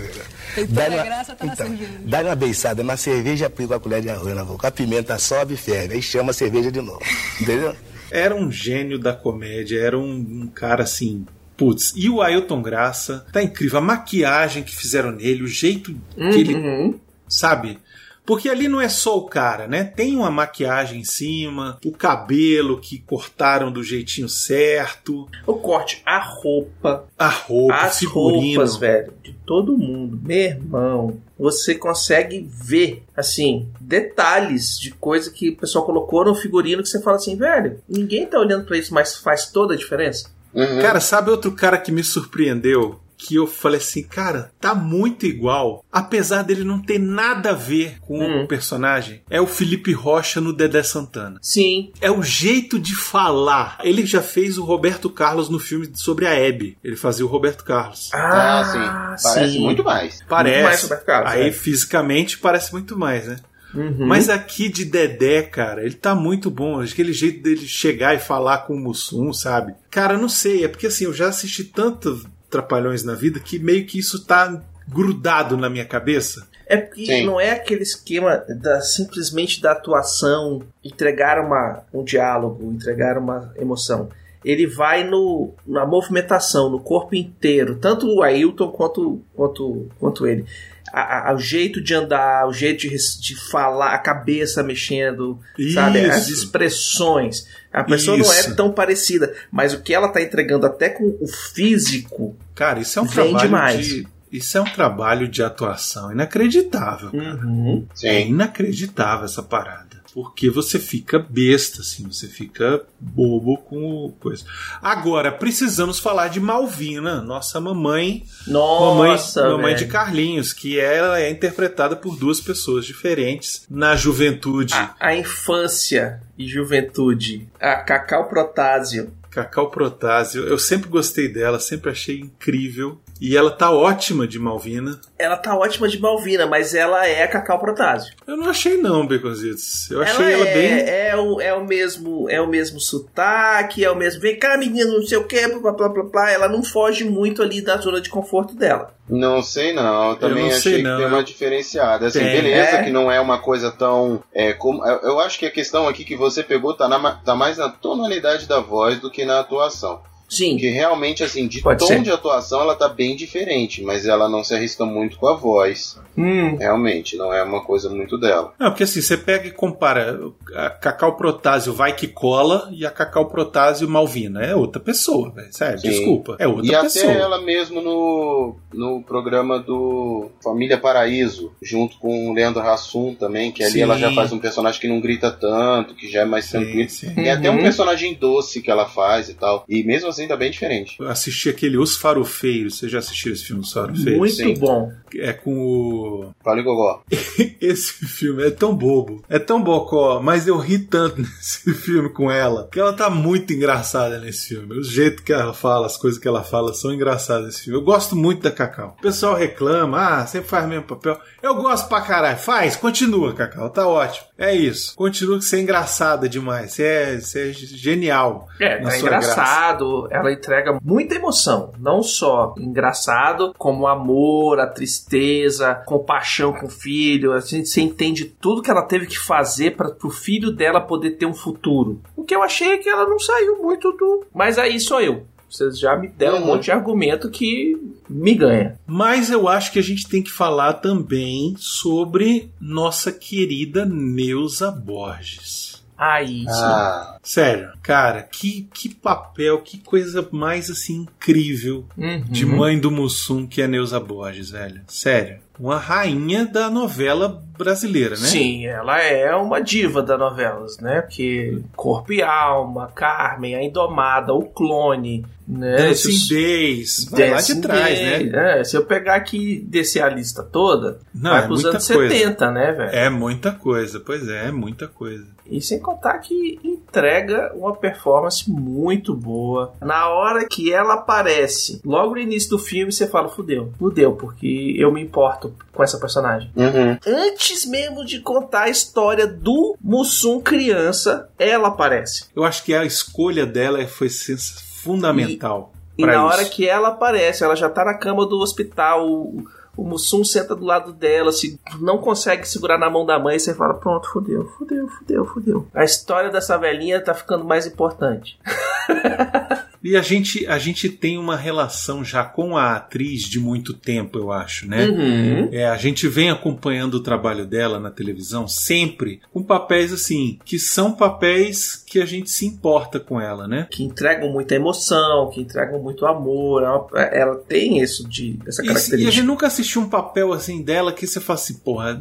Tem toda a graça tá na cerveja. Dá uma beiçada na cerveja, aplica a colher de arroz na boca. A pimenta sobe e ferve, aí chama a cerveja de novo. Entendeu? Era um gênio da comédia, era um, um cara assim. Putz, e o Ailton Graça tá incrível. A maquiagem que fizeram nele, o jeito que ele. Uhum. Sabe? Porque ali não é só o cara, né? Tem uma maquiagem em cima, o cabelo que cortaram do jeitinho certo, O corte, a roupa, a roupa, as figurino. roupas, velho, de todo mundo. Meu irmão, você consegue ver, assim, detalhes de coisa que o pessoal colocou no figurino que você fala assim, velho, ninguém tá olhando pra isso, mas faz toda a diferença. Uhum. Cara, sabe outro cara que me surpreendeu? Que eu falei assim, cara, tá muito igual. Apesar dele não ter nada a ver com Hum. o personagem. É o Felipe Rocha no Dedé Santana. Sim, É o jeito de falar. Ele já fez o Roberto Carlos no filme sobre a Hebe. Ele fazia o Roberto Carlos. Ah, sim. Parece sim. muito mais. Parece. mais Roberto Carlos, Aí é. fisicamente parece muito mais, né? Uhum. Mas aqui de Dedé, cara, ele tá muito bom. Aquele jeito dele chegar e falar com o Mussum, sabe? Cara, não sei. É porque assim, eu já assisti tantos Trapalhões na vida que meio que isso tá grudado na minha cabeça. É porque Sim. não é aquele esquema da simplesmente da atuação, entregar uma, um diálogo, entregar uma emoção. Ele vai no, na movimentação, no corpo inteiro, tanto o Ailton quanto, quanto, quanto ele. A- a- o jeito de andar, o jeito de, de falar, a cabeça mexendo, sabe? As Isso. expressões. A pessoa não é Isso. tão parecida, mas o que ela tá entregando até com o físico. Cara, isso é um Vem trabalho demais. de. Isso é um trabalho de atuação inacreditável. cara. Uhum. É inacreditável essa parada. Porque você fica besta, assim, você fica bobo com coisa. Agora, precisamos falar de Malvina, nossa mamãe. Nossa, mamãe, mamãe de Carlinhos, que ela é interpretada por duas pessoas diferentes na juventude. a, a infância e juventude, a Cacau Protásio. Cacau Protásio, eu sempre gostei dela, sempre achei incrível. E ela tá ótima de Malvina. Ela tá ótima de Malvina, mas ela é a Cacau Protásio. Eu não achei não, Beconzitos. Eu achei ela ela, é, bem. é, o, é o mesmo é o mesmo sotaque, é o mesmo. Vem cá, menino, não sei o que, blá blá blá blá. Ela não foge muito ali da zona de conforto dela. Não sei não, eu também não achei sei que não, tem eu- uma diferenciada. Assim, Tem. beleza É. que não é uma coisa tão. É, como, eu eu acho que a questão aqui que você pegou tá, na, tá mais na tonalidade da voz do que na atuação. Sim. Que realmente, assim, de Pode tom ser. de atuação ela tá bem diferente, mas ela não se arrisca muito com a voz. Hum. Realmente, não é uma coisa muito dela. Não, porque assim, você pega e compara a Cacau Protásio vai que cola e a Cacau Protásio Malvina. É outra pessoa, velho. Sério, Sim. desculpa. É outra E pessoa. até ela mesmo no, no programa do Família Paraíso, junto com o Leandro Hassum também, que ali Sim. ela já faz um personagem que não grita tanto, que já é mais Sim, tranquilo. sim. Tem até um Uhum. personagem doce que ela faz e tal. E mesmo assim tá bem diferente. Eu assisti aquele Os Farofeiros. Você já assistiu esse filme, Os Farofeiros? Muito sim. bom. É com o. Fala, Gogó. Esse filme é tão bobo, é tão bocó, mas eu ri tanto nesse filme com ela, que ela tá muito engraçada nesse filme. O jeito que ela fala, as coisas que ela fala são engraçadas nesse filme. Eu gosto muito da Cacau. O pessoal reclama, ah, sempre faz o mesmo papel. Eu gosto pra caralho. Faz, continua, Cacau, tá ótimo. É isso. Continua que você é engraçada demais. Você é, você é genial. É, na tá sua graça. engraçado, ela entrega muita emoção, não só engraçado, como amor, a tristeza, compaixão com o filho, a gente você entende tudo que ela teve que fazer para pro filho dela poder ter um futuro. O que eu achei é que ela não saiu muito do, mas aí sou eu. Vocês já me deram um Uhum. monte de argumento que me ganha. Mas eu acho que a gente tem que falar também sobre nossa querida Neuza Borges. Aí, sim. Ah, Sério, cara, que, que papel, que coisa mais assim incrível Uhum. de mãe do Mussum que é Neuza Borges, velho. Sério. Uma rainha da novela brasileira, né? Sim, ela é uma diva das novelas, né? Porque Corpo e Alma, Carmen, A Indomada, O Clone, né? Dancing Esses- Days, vai lá de trás, Day, né? é, se eu pegar aqui e descer a lista toda, Não, vai é pros muita anos coisa. 70, né, velho? É muita coisa, pois é, é muita coisa. E sem contar que entrega uma performance muito boa. Na hora que ela aparece, logo no início do filme, você fala, fudeu, fudeu, porque eu me importo com essa personagem. uhum. Antes mesmo de contar a história do Mussum criança, ela aparece. Eu acho que a escolha dela foi sens- fundamental. E pra na isso. hora que ela aparece, ela já tá na cama do hospital, o, o Mussum senta do lado dela, se não consegue segurar na mão da mãe, você fala, pronto, fudeu, fudeu, fudeu, fudeu. A história dessa velhinha tá ficando mais importante. E a gente, a gente tem uma relação já com a atriz de muito tempo, eu acho, né? Uhum. É, a gente vem acompanhando o trabalho dela na televisão sempre com papéis assim, que são papéis que a gente se importa com ela, né? Que entregam muita emoção, que entregam muito amor. Ela, ela tem isso de essa E, e a característica. gente nunca assistiu um papel assim dela que você fala assim, porra,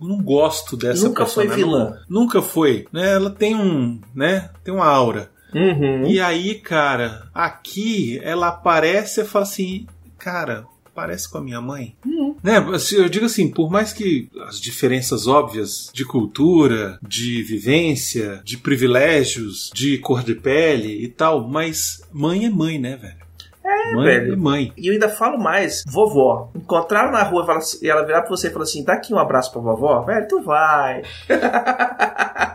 não, gosto dessa Nunca foi personagem. vilã. Não- Nunca foi, né? Ela tem um, né? Tem uma aura. Uhum. E aí, cara, aqui ela aparece e fala assim, cara, parece com a minha mãe. Né? assim, Eu digo assim, por mais que as diferenças óbvias de cultura, de vivência, de privilégios, de cor de pele e tal, mas mãe é mãe, né, velho? É, mãe velho. é mãe. E eu ainda falo mais, vovó. Encontraram na rua e e ela virar pra você e falar assim: dá aqui um abraço pra vovó, velho, tu vai.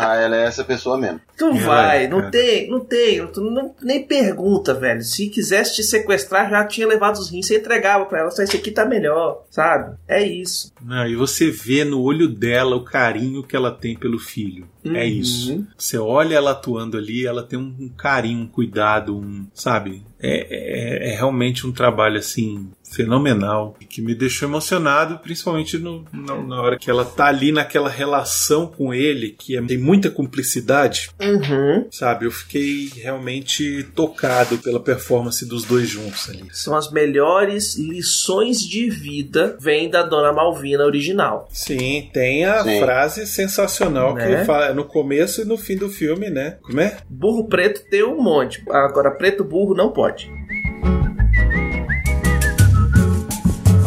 Ah, ela é essa pessoa mesmo. Tu vai, é, não cara. tem, não tem, tu não, nem pergunta, velho. Se quisesse te sequestrar, já tinha levado os rins, você entregava pra ela, só esse aqui tá melhor, sabe? É isso. Não, e você vê no olho dela o carinho que ela tem pelo filho. É Uhum. isso. Você olha ela atuando ali, ela tem um, um carinho, um cuidado, um, sabe? É, é- é realmente um trabalho assim fenomenal e que me deixou emocionado, principalmente no- na, na hora que ela tá ali naquela relação com ele, que é- tem muita cumplicidade, Uhum. sabe? Eu fiquei realmente tocado pela performance dos dois juntos ali. São as melhores lições de vida, vem da Dona Malvina original. Sim, tem a Sim. frase sensacional Né? que fala no começo e no fim do filme, né? Como é? Burro preto tem um monte, agora preto burro não pode.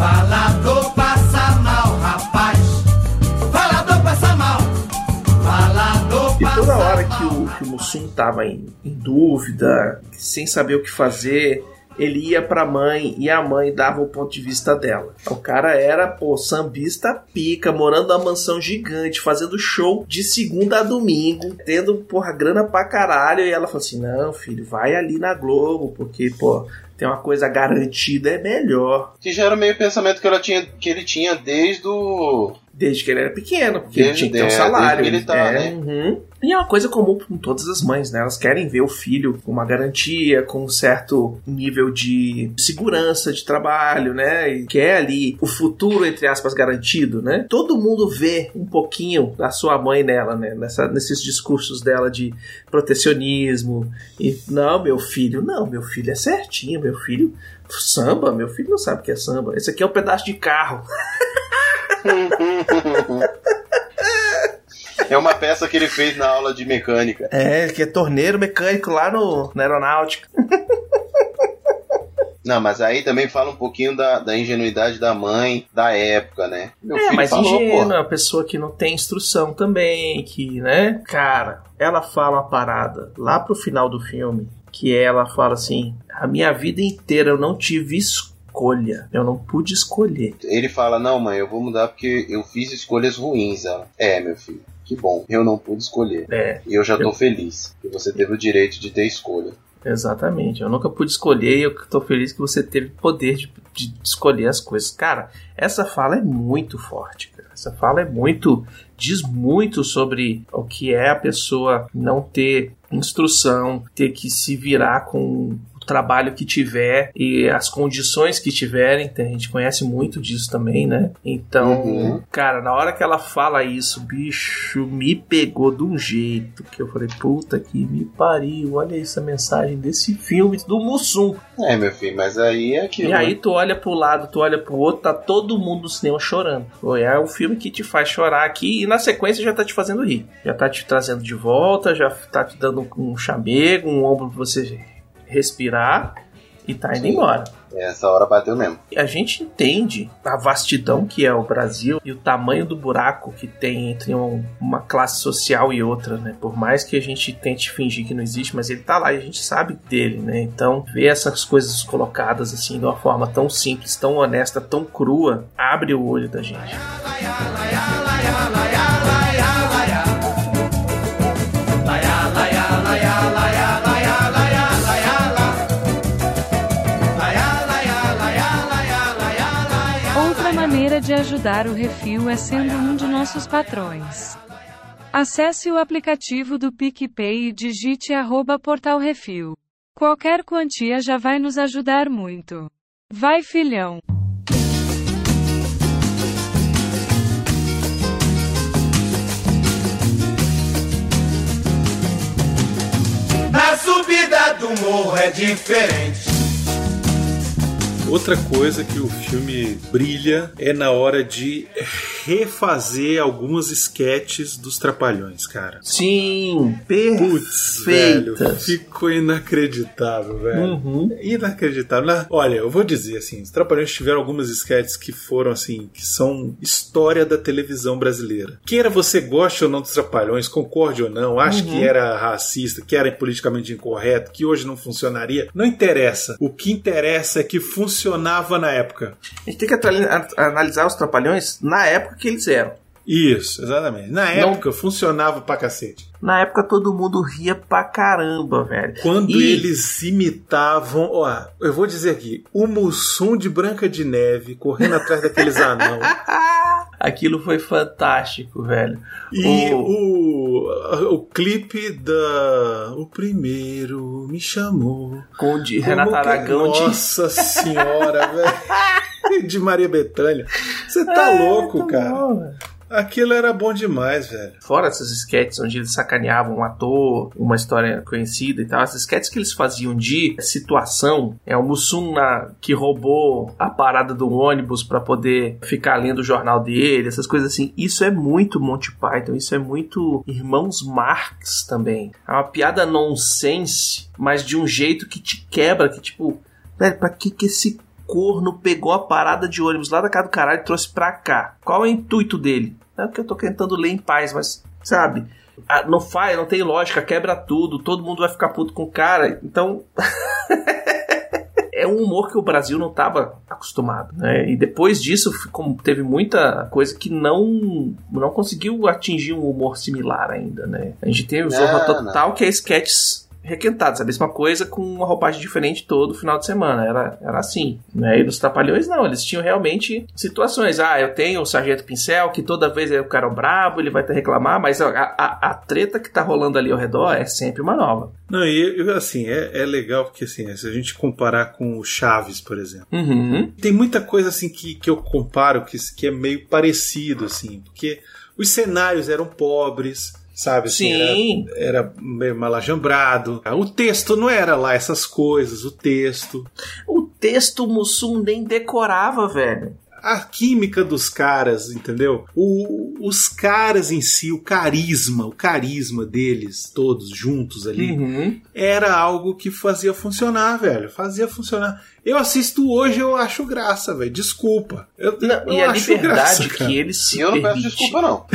Falador passa mal, rapaz. Falador passa mal. Falador E passa toda hora mal. que o, que o Mussum tava em, em dúvida, sem saber o que fazer, ele ia pra mãe e a mãe dava o ponto de vista dela. O cara era, pô, sambista pica, morando numa mansão gigante, fazendo show de segunda a domingo, tendo, porra, grana pra caralho. E ela falou assim: não, filho, vai ali na Globo, porque, pô, tem uma coisa garantida, é melhor. Que já era meio pensamento que, ela tinha, que ele tinha desde o. Desde que ele era pequeno, porque ele Desde- tinha que ter um é, salário. desde militar, é, né? uhum. E é uma coisa comum com todas as mães, né? Elas querem ver o filho com uma garantia, com um certo nível de segurança de trabalho, né? E quer ali o futuro, entre aspas, garantido, né? Todo mundo vê um pouquinho da sua mãe nela, né? Nessa, nesses discursos dela de protecionismo. E, não, meu filho, não, meu filho é certinho, meu filho. Samba, meu filho não sabe o que é samba. Esse aqui é um pedaço de carro. É uma peça que ele fez na aula de mecânica. É, que é torneiro mecânico lá no, na aeronáutica. Não, mas aí também fala um pouquinho da, da ingenuidade da mãe da época, né? Meu É, mas falou, ingênua, uma pessoa que não tem instrução também, que, né? Cara, ela fala uma parada lá pro final do filme, que ela fala assim: a minha vida inteira eu não tive escolha, eu não pude escolher. Ele fala, não, mãe, eu vou mudar porque eu fiz escolhas ruins. Ela, é, meu filho, que bom, eu não pude escolher. É, E eu já tô Eu- feliz que você teve o direito de ter escolha. exatamente. Eu nunca pude escolher e eu tô feliz que você teve o poder de, de escolher as coisas. Cara, essa fala é muito forte, cara. Essa fala é muito. diz muito sobre o que é a pessoa não ter instrução, ter que se virar com trabalho que tiver e as condições que tiverem. A gente conhece muito disso também, né? Então, Uhum. cara, na hora que ela fala isso, bicho, me pegou de um jeito que eu falei, puta que me pariu, olha essa mensagem desse filme do Mussum. É, meu filho, mas aí é aquilo. E aí né? tu olha pro lado, tu olha pro outro, tá todo mundo no cinema chorando. É o filme que te faz chorar aqui e na sequência já tá te fazendo rir. Já tá te trazendo de volta, já tá te dando um chamego, um ombro pra você respirar e tá indo Sim. embora. Essa hora bateu mesmo. E a gente entende a vastidão que é o Brasil e o tamanho do buraco que tem entre um- uma classe social e outra, né? Por mais que a gente tente fingir que não existe, mas ele tá lá e a gente sabe dele, né? Então, ver essas coisas colocadas assim de uma forma tão simples, tão honesta, tão crua, abre o olho da gente. de ajudar o Refil é sendo um de nossos patrões. Acesse o aplicativo do PicPay e digite arroba Portal Refil. Qualquer quantia já vai nos ajudar muito. Vai filhão! Na subida do morro é diferente. Outra coisa que o filme brilha é na hora de refazer algumas sketches dos Trapalhões, cara. Sim, Putz, velho, ficou inacreditável, velho. Uhum. Inacreditável. Na- Olha, eu vou dizer assim, os Trapalhões tiveram algumas sketches que foram assim, que são história da televisão brasileira. Queira você goste ou não dos Trapalhões, concorde ou não, ache Uhum. que era racista, que era politicamente incorreto, que hoje não funcionaria, não interessa. O que interessa é que funcionava na época. A gente tem que analisar os trapalhões na época que eles eram. Isso, exatamente. Na Não- época funcionava pra cacete. Na época todo mundo ria pra caramba, velho. Quando E- eles imitavam, ó, eu vou dizer aqui, o Mussum de Branca de Neve correndo atrás daqueles anão. Aquilo foi fantástico, velho. E O- o, o clipe da. O primeiro me chamou. Com de Renata que- Aragão de- Nossa senhora, velho. De Maria Bethânia. Você tá É, louco, tá cara. bom. Aquilo era bom demais, velho. Fora essas sketches onde eles sacaneavam um ator, uma história conhecida e tal, essas sketches que eles faziam de situação, é o Mussum na, que roubou a parada do ônibus pra poder ficar lendo o jornal dele, essas coisas assim. Isso é muito Monty Python, isso é muito Irmãos Marx também. É uma piada nonsense, mas de um jeito que te quebra, que tipo, velho, pra que que esse corno pegou a parada de ônibus lá da casa do caralho e trouxe pra cá? Qual é o intuito dele? Não é porque eu tô tentando ler em paz, mas, sabe? Ah, não faz, não tem lógica, quebra tudo, todo mundo vai ficar puto com o cara. Então. é um humor que o Brasil não estava acostumado, né? E depois disso, ficou, teve muita coisa que não não conseguiu atingir um humor similar ainda, né? A gente tem o Zorra Não, Total, que é sketches requentados, a mesma coisa com uma roupagem diferente todo final de semana, era, era assim, né? E nos Trapalhões não, eles tinham realmente situações, ah, eu tenho o Sargento Pincel, que toda vez é o cara brabo, ele vai te reclamar, mas a, a, a treta que tá rolando ali ao redor é sempre uma nova. Não, e eu, assim, é, é legal porque assim, se a gente comparar com o Chaves, por exemplo. Uhum. Tem muita coisa assim que, que eu comparo que, que é meio parecido, assim, porque os cenários eram pobres, sabe? assim, Sim. Era, era meio malajambrado. O texto não era lá essas coisas, o texto. O texto o Mussum nem decorava, velho. A química dos caras, entendeu? O- os caras em si, o carisma, o carisma deles, todos juntos ali, Uhum. era algo que fazia funcionar, velho. Fazia funcionar. Eu assisto hoje, eu acho graça, velho. Desculpa. Eu, Não, eu e a liberdade graça, que eles se E eu não peço desculpa, não.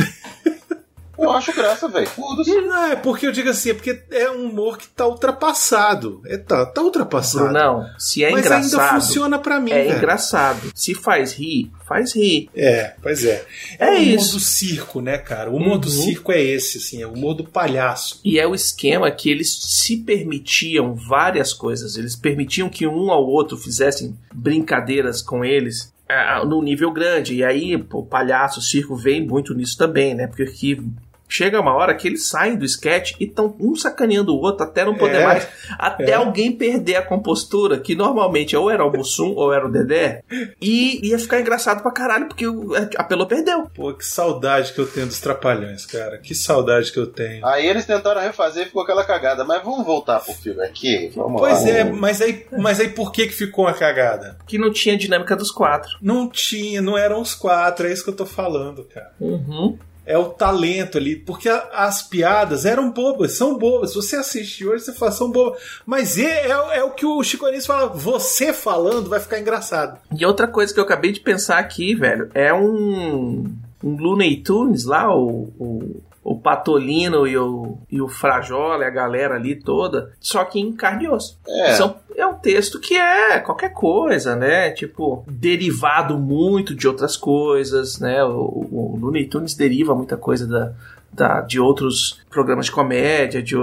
Eu acho graça, velho. Foda-se. Não, é porque eu digo assim, é porque é um humor que tá ultrapassado. É, tá, tá ultrapassado. Não, se é Mas engraçado. ainda funciona pra mim, É velho. engraçado. Se faz rir, faz rir. É, pois é. É o humor isso. do circo, né, cara? O humor do Uhum. circo é esse, assim, é o humor do palhaço. E é o esquema que eles se permitiam várias coisas. Eles permitiam que um ao outro fizessem brincadeiras com eles ah, no nível grande. E aí, pô, o palhaço, o circo vem muito nisso também, né? Porque que chega uma hora que eles saem do sketch e estão um sacaneando o outro até não poder É, mais. Até é. alguém perder a compostura, que normalmente ou era o Mussum ou era o Dedé. E ia ficar engraçado pra caralho, porque o- a Pelô perdeu. Pô, que saudade que eu tenho dos Trapalhões, cara. Que saudade que eu tenho. Aí eles tentaram refazer e ficou aquela cagada. Mas vamos voltar pro filme aqui. Vamos Pois lá. é, mas aí, mas aí por que que ficou uma cagada? Que não tinha dinâmica dos quatro. Não tinha, não eram os quatro, é isso que eu tô falando, cara. Uhum. É o talento ali, porque as piadas eram bobas, são bobas. Você assiste hoje, você fala, são bobas. Mas é, é, é o que o Chico Anísio fala, você falando vai ficar engraçado. E outra coisa que eu acabei de pensar aqui, velho, é um, um Looney Tunes lá, o, o, o Patolino e o, e o Frajola, e a galera ali toda, só que em carne e osso. É. São, é um texto que é qualquer coisa, né? Tipo, derivado muito de outras coisas, né? O, o, o Looney Tunes deriva muita coisa da, da, de outros programas de comédia, de,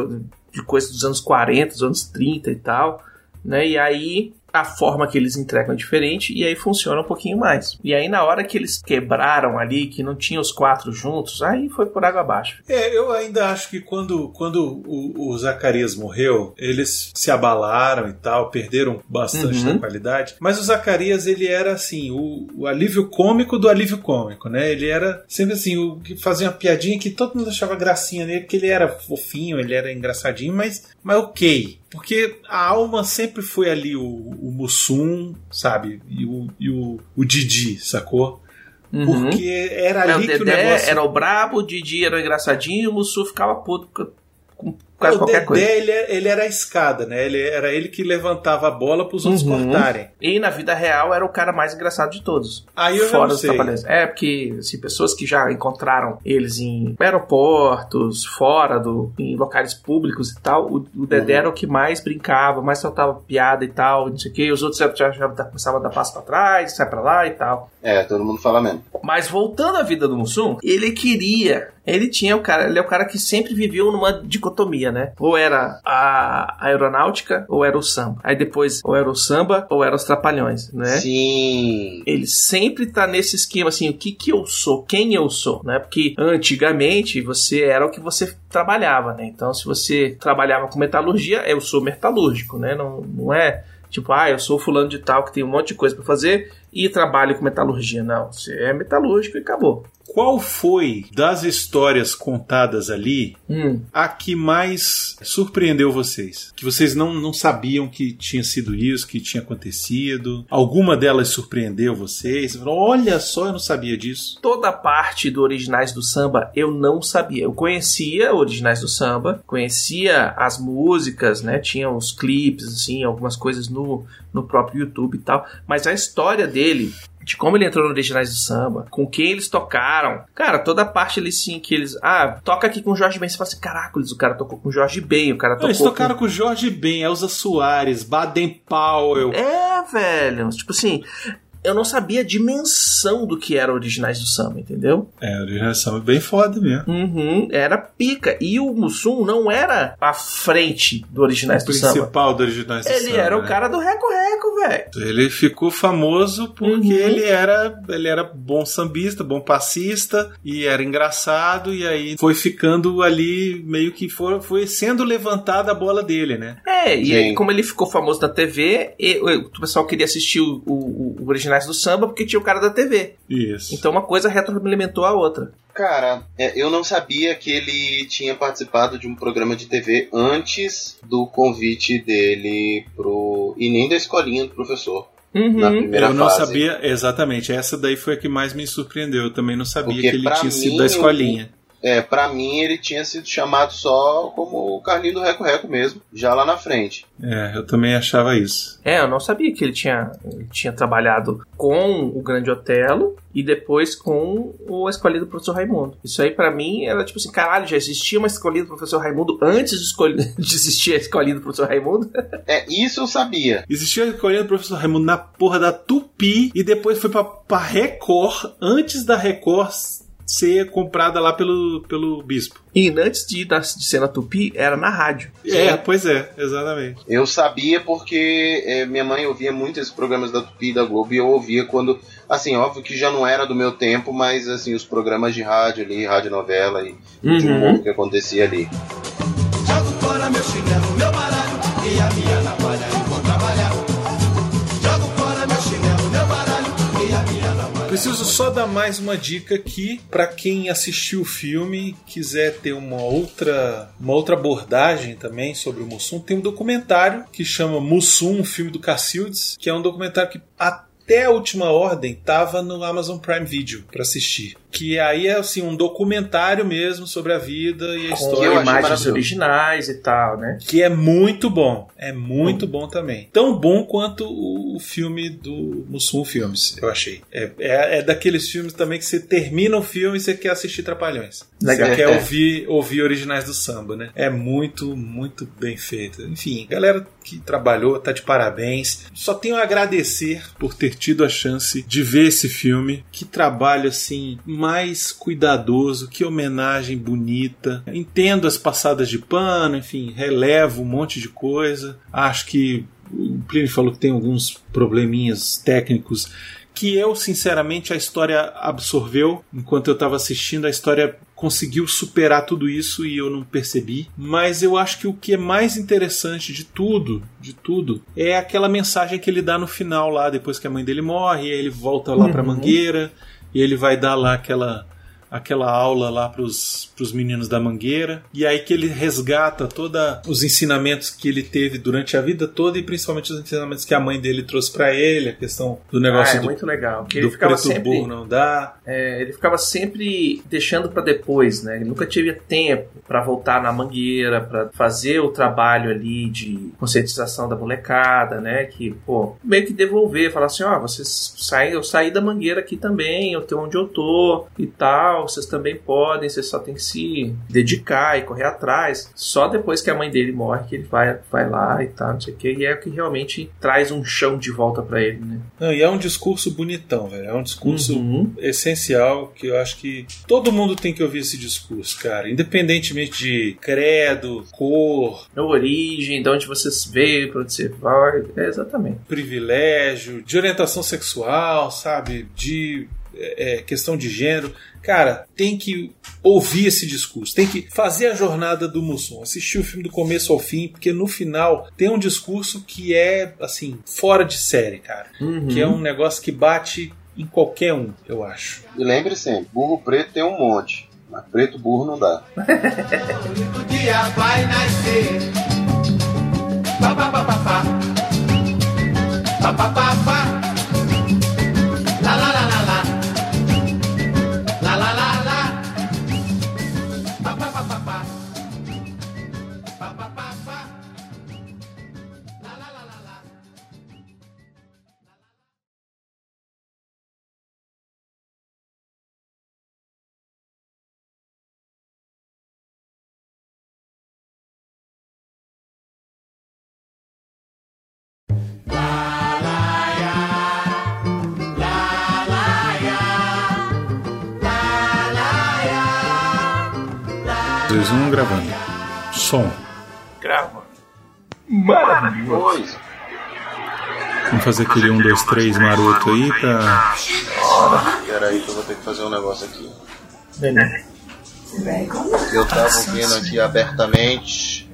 de coisas dos anos 40, dos anos 30 e tal, né? E aí a forma que eles entregam é diferente e aí funciona um pouquinho mais. E aí na hora que eles quebraram ali, que não tinha os quatro juntos, aí foi por água abaixo. É, eu ainda acho que quando, quando o, o Zacarias morreu, eles se abalaram e tal, perderam bastante Uhum. da qualidade. Mas o Zacarias, ele era assim, o, o alívio cômico do alívio cômico, né? Ele era sempre assim, o que fazia uma piadinha que todo mundo achava gracinha nele, porque ele era fofinho, ele era engraçadinho, mas, mas ok. Porque a alma sempre foi ali o, o Mussum, sabe? E o, e o, o Didi, sacou? Uhum. Porque era É, o ali que o negócio. era o brabo, o Didi era o engraçadinho e o Mussu ficava puto com quase o qualquer Dedé, coisa. Ele, ele era a escada, né? Ele, era ele que levantava a bola para os outros Uhum. cortarem. E na vida real era o cara mais engraçado de todos. Aí eu Fora não os sei. É, porque assim, pessoas que já encontraram eles em aeroportos, fora do. em locais públicos e tal, o, o Dedé Uhum. era o que mais brincava, mais soltava piada e tal, não sei o quê. Os outros já, já, já começavam a dar passo pra trás, sai pra lá e tal. É, todo mundo fala mesmo. Mas voltando à vida do Mussum, ele queria. Ele tinha o cara, ele é o cara que sempre viveu numa dicotomia, né? Ou era a aeronáutica, ou era o samba. Aí depois, ou era o samba, ou era os trapalhões, né? Sim. Ele sempre tá nesse esquema assim, o que que eu sou, quem eu sou, né? Porque antigamente você era o que você trabalhava, né? Então se você trabalhava com metalurgia, eu sou metalúrgico, né? Não, não é tipo, ah, eu sou fulano de tal que tem um monte de coisa pra fazer e trabalho com metalurgia. Não, você é metalúrgico e acabou. Qual foi das histórias contadas ali Hum. a que mais surpreendeu vocês? Que vocês não, não sabiam que tinha sido isso, que tinha acontecido? Alguma delas surpreendeu vocês? Olha só, eu não sabia disso. Toda a parte do Originais do Samba eu não sabia. Eu conhecia Originais do Samba, conhecia as músicas, né? Tinha os clipes, assim, algumas coisas no, no próprio YouTube e tal. Mas a história dele, de como ele entrou no Originais do Samba, com quem eles tocaram. Cara, toda a parte ali sim que eles. Ah, toca aqui com o Jorge Ben. Você fala assim: caracoles, o cara tocou com o Jorge Ben, o cara tocou. Eles tocaram com o Jorge Ben, Elza Soares, Baden Powell. É, velho. Tipo assim. Eu não sabia a dimensão do que era Originais do Samba, entendeu? É, a orientação é bem foda mesmo. Uhum, era pica. E o Mussum não era a frente do Originais O do Samba. principal do Originais do Ele Samba, era o né? cara do Reco-Reco, velho. Ele ficou famoso porque Uhum. ele era ele era bom sambista, bom passista e era engraçado e aí foi ficando ali meio que foi, foi sendo levantada a bola dele, né? É, e aí, como ele ficou famoso na TV, e- o pessoal queria assistir o, o- o Originais do Samba porque tinha o cara da TV. Isso. Então uma coisa retroalimentou a outra. Cara, é, eu não sabia que ele tinha participado de um programa de TV antes do convite dele pro. e nem da escolinha do professor. Uhum. Na primeira eu não fase. sabia exatamente. Essa daí foi a que mais me surpreendeu. Eu também não sabia Porque que ele tinha sido mim, da escolinha. É, pra mim ele tinha sido chamado só como o Carlinho do Reco Reco mesmo, já lá na frente. É, eu também achava isso. É, eu não sabia que ele tinha, ele tinha trabalhado com o Grande Otelo e depois com o Escolinha do Professor Raimundo. Isso aí pra mim era tipo assim, caralho, já existia uma Escolinha do Professor Raimundo antes de, escolher, de existir a Escolinha do Professor Raimundo? É, isso eu sabia. Existia a escolinha do professor Raimundo na porra da Tupi e depois foi pra, pra Record, antes da Record ser comprada lá pelo, pelo bispo. E antes de, da- de ser na Tupi, era na rádio. É, pois é, exatamente. Eu sabia porque é, minha mãe ouvia muito esses programas da Tupi e da Globo e eu ouvia quando, assim, óbvio que já não era do meu tempo, mas assim, os programas de rádio ali, rádio novela e de Uhum. humor que acontecia ali. Jogo fora meu chinelo, meu baralho e a minha navalha Preciso só dar mais uma dica aqui para quem assistiu o filme e quiser ter uma outra, uma outra abordagem também sobre o Mussum. Tem um documentário que chama Mussum, o filme do Cacildes, que é um documentário que até a última ordem tava no Amazon Prime Video para assistir. Que aí é assim um documentário mesmo sobre a vida e a Com história. imagens originais e tal, né? Que é muito bom. É muito bom também. Tão bom quanto o filme do Mussum Filmes, eu achei. É, é, é daqueles filmes também que você termina o filme e você quer assistir Trapalhões. Legal. Você quer É. ouvir, ouvir originais do samba, né? É muito, muito bem feito. Enfim, galera que trabalhou, tá de parabéns. Só tenho a agradecer por ter tido a chance de ver esse filme. Que trabalho, assim, mais cuidadoso, que homenagem bonita. Entendo as passadas de pano, enfim, relevo um monte de coisa. Acho que o Plínio falou que tem alguns probleminhas técnicos que eu, sinceramente, a história absorveu. Enquanto eu estava assistindo, a história conseguiu superar tudo isso e eu não percebi. Mas eu acho que o que é mais interessante de tudo, de tudo, é aquela mensagem que ele dá no final lá, depois que a mãe dele morre, e aí ele volta lá pra Uhum. mangueira e ele vai dar lá aquela aquela aula lá pros, pros meninos da mangueira e aí que ele resgata todos os ensinamentos que ele teve durante a vida toda e principalmente os ensinamentos que a mãe dele trouxe pra ele a questão do negócio Ah, é do, muito legal. Do ele ficava preto sempre, burro não dá é, ele ficava sempre deixando pra depois, né? Ele nunca teve tempo pra voltar na mangueira, pra fazer o trabalho ali de conscientização da molecada, né? Que, pô, meio que devolver, falar assim, ó, vocês saem, eu saí da mangueira aqui também, eu tô onde eu tô e tal, vocês também podem, vocês só tem que se dedicar e correr atrás. Só depois que a mãe dele morre que ele vai, vai lá e tal, não sei o que, e é o que realmente traz um chão de volta pra ele, né? Não, e é um discurso bonitão, velho. É um discurso Uhum. essencial que eu acho que todo mundo tem que ouvir esse discurso, cara. Independentemente de credo, cor, origem, de onde você veio, pra onde você vai. É, exatamente. privilégio, de orientação sexual, sabe? De é, é, questão de gênero. Cara, tem que ouvir esse discurso, tem que fazer a jornada do Mussum, assistir o filme do começo ao fim, porque no final tem um discurso que é, assim, fora de série, cara. Uhum. Que é um negócio que bate em qualquer um, eu acho. E lembre sempre, burro preto tem um monte, mas preto burro não dá. O dia vai nascer. Som. Grava. Pois. Vamos fazer aquele um, dois, três maroto aí pra. Pera aí que eu vou ter que fazer um negócio aqui. Beleza. Eu tava ouvindo aqui abertamente,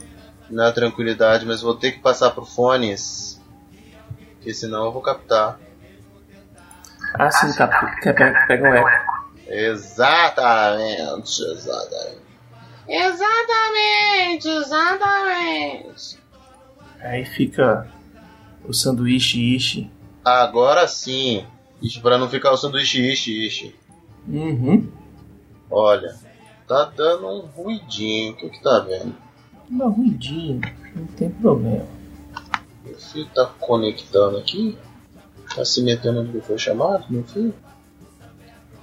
na tranquilidade, mas vou ter que passar pro fones. Porque senão eu vou captar. Ah, sim. Quer pega, pega um eco. Exatamente, exatamente. Exatamente, exatamente. Aí fica o sanduíche ishi. Agora sim. Isso pra não ficar o sanduíche ishi, ishi. Uhum. Olha, tá dando um ruidinho. O que que tá vendo? Uma ruidinho. Não tem problema. Meu filho tá conectando aqui? Tá se metendo onde ele foi chamado, meu filho?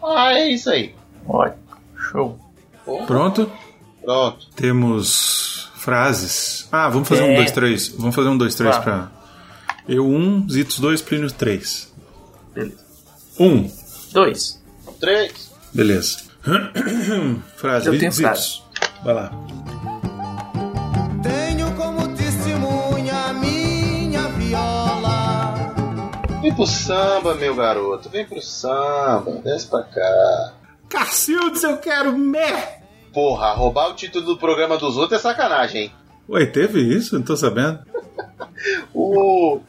Ah, é isso aí. Ótimo. Show. Pronto? Pronto. Temos frases. Ah, vamos fazer um, É. dois, três. Vamos fazer um, dois, três Vamos. pra. Eu um, Zitos dois, Plínio três. Beleza. Um. Dois. Três. Beleza. Frase. Eu tenho Zitos. Vai lá. Tenho como testemunha a minha viola. Vem pro samba, meu garoto. Vem pro samba. Desce pra cá. Cacildes, eu quero mé! Porra, roubar o título do programa dos outros é sacanagem, hein? Ué, teve isso? Não tô sabendo. O,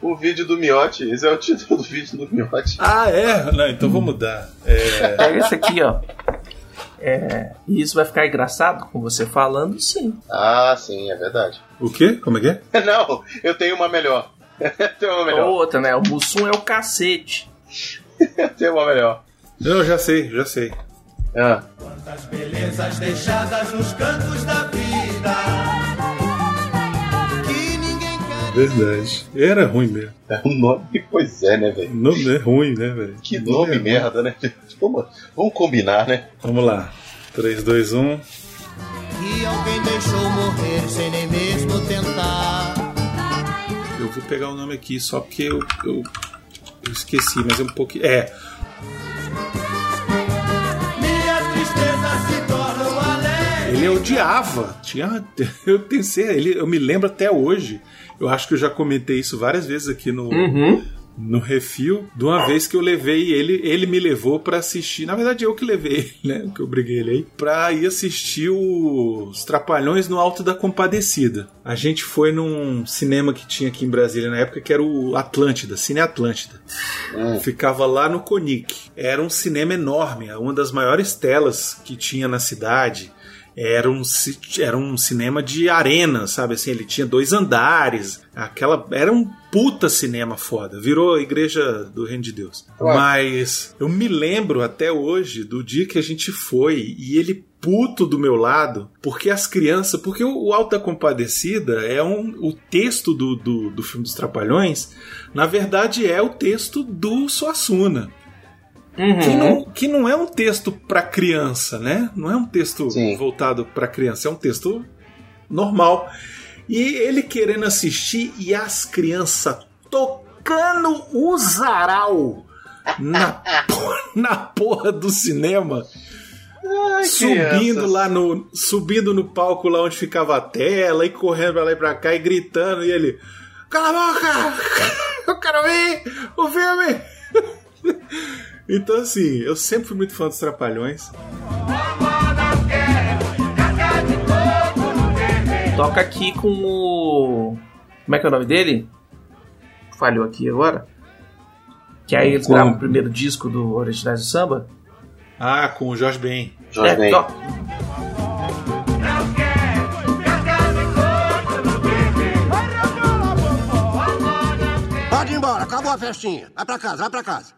o vídeo do Miote. Esse é o título do vídeo do Miote. Ah, é? Não, então vou mudar. É. Pega esse aqui, ó. É, e isso vai ficar engraçado com você falando, sim. Ah, sim, é verdade. O quê? Como é que é? Não, eu tenho uma melhor. Eu tenho uma Ou melhor. outra, né? O Mussum é o cacete. Eu tenho uma melhor. Eu já sei, já sei. Ah. Quantas belezas deixadas nos cantos da vida. Que ninguém quer. Verdade. Era ruim mesmo. É um nome, pois é, né, velho? O nome é ruim, né, velho? Que O nome é merda, né? Vamos, vamos combinar, né? Vamos lá. 3, 2, 1. Que alguém deixou morrer sem nem mesmo tentar. Eu vou pegar o nome aqui só porque eu, eu, eu esqueci, mas é um pouquinho. É. Ele odiava. Tinha, eu certeza, ele, eu me lembro até hoje. Eu acho que eu já comentei isso várias vezes aqui no, Uhum. no refil. De uma vez que eu levei ele, ele me levou pra assistir. Na verdade, eu que levei ele, né? Que eu briguei ele aí. Pra ir assistir os Trapalhões no Alto da Compadecida. A gente foi num cinema que tinha aqui em Brasília na época, que era o Atlântida, Cine Atlântida. Ficava lá no Conic. Era um cinema enorme, uma das maiores telas que tinha na cidade. Era um, era um cinema de arena, sabe? Assim, ele tinha dois andares. Aquela era um puta cinema foda. Virou a igreja do Reino de Deus. Ué. Mas eu me lembro até hoje do dia que a gente foi e ele puto do meu lado, porque as crianças, porque o, o Alta Compadecida é um o texto do, do, do filme dos Trapalhões, na verdade é o texto do Suassuna. Uhum. Que não, que não é um texto para criança, né? Não é um texto voltado para criança, é um texto normal. E ele querendo assistir e as crianças tocando o zaral na, porra, na porra do cinema. subindo crianças. lá no subindo no palco lá onde ficava a tela e correndo pra lá e pra cá e gritando e ele cala a boca eu quero ver o filme então assim eu sempre fui muito fã dos Trapalhões Toca aqui com o. Como é que é o nome dele? Falhou aqui agora. Que aí eles gravam o primeiro disco do Originais do Samba. ah com o Jorge Ben É, to- Pode ir embora, acabou a festinha. Vai pra casa, vai pra casa.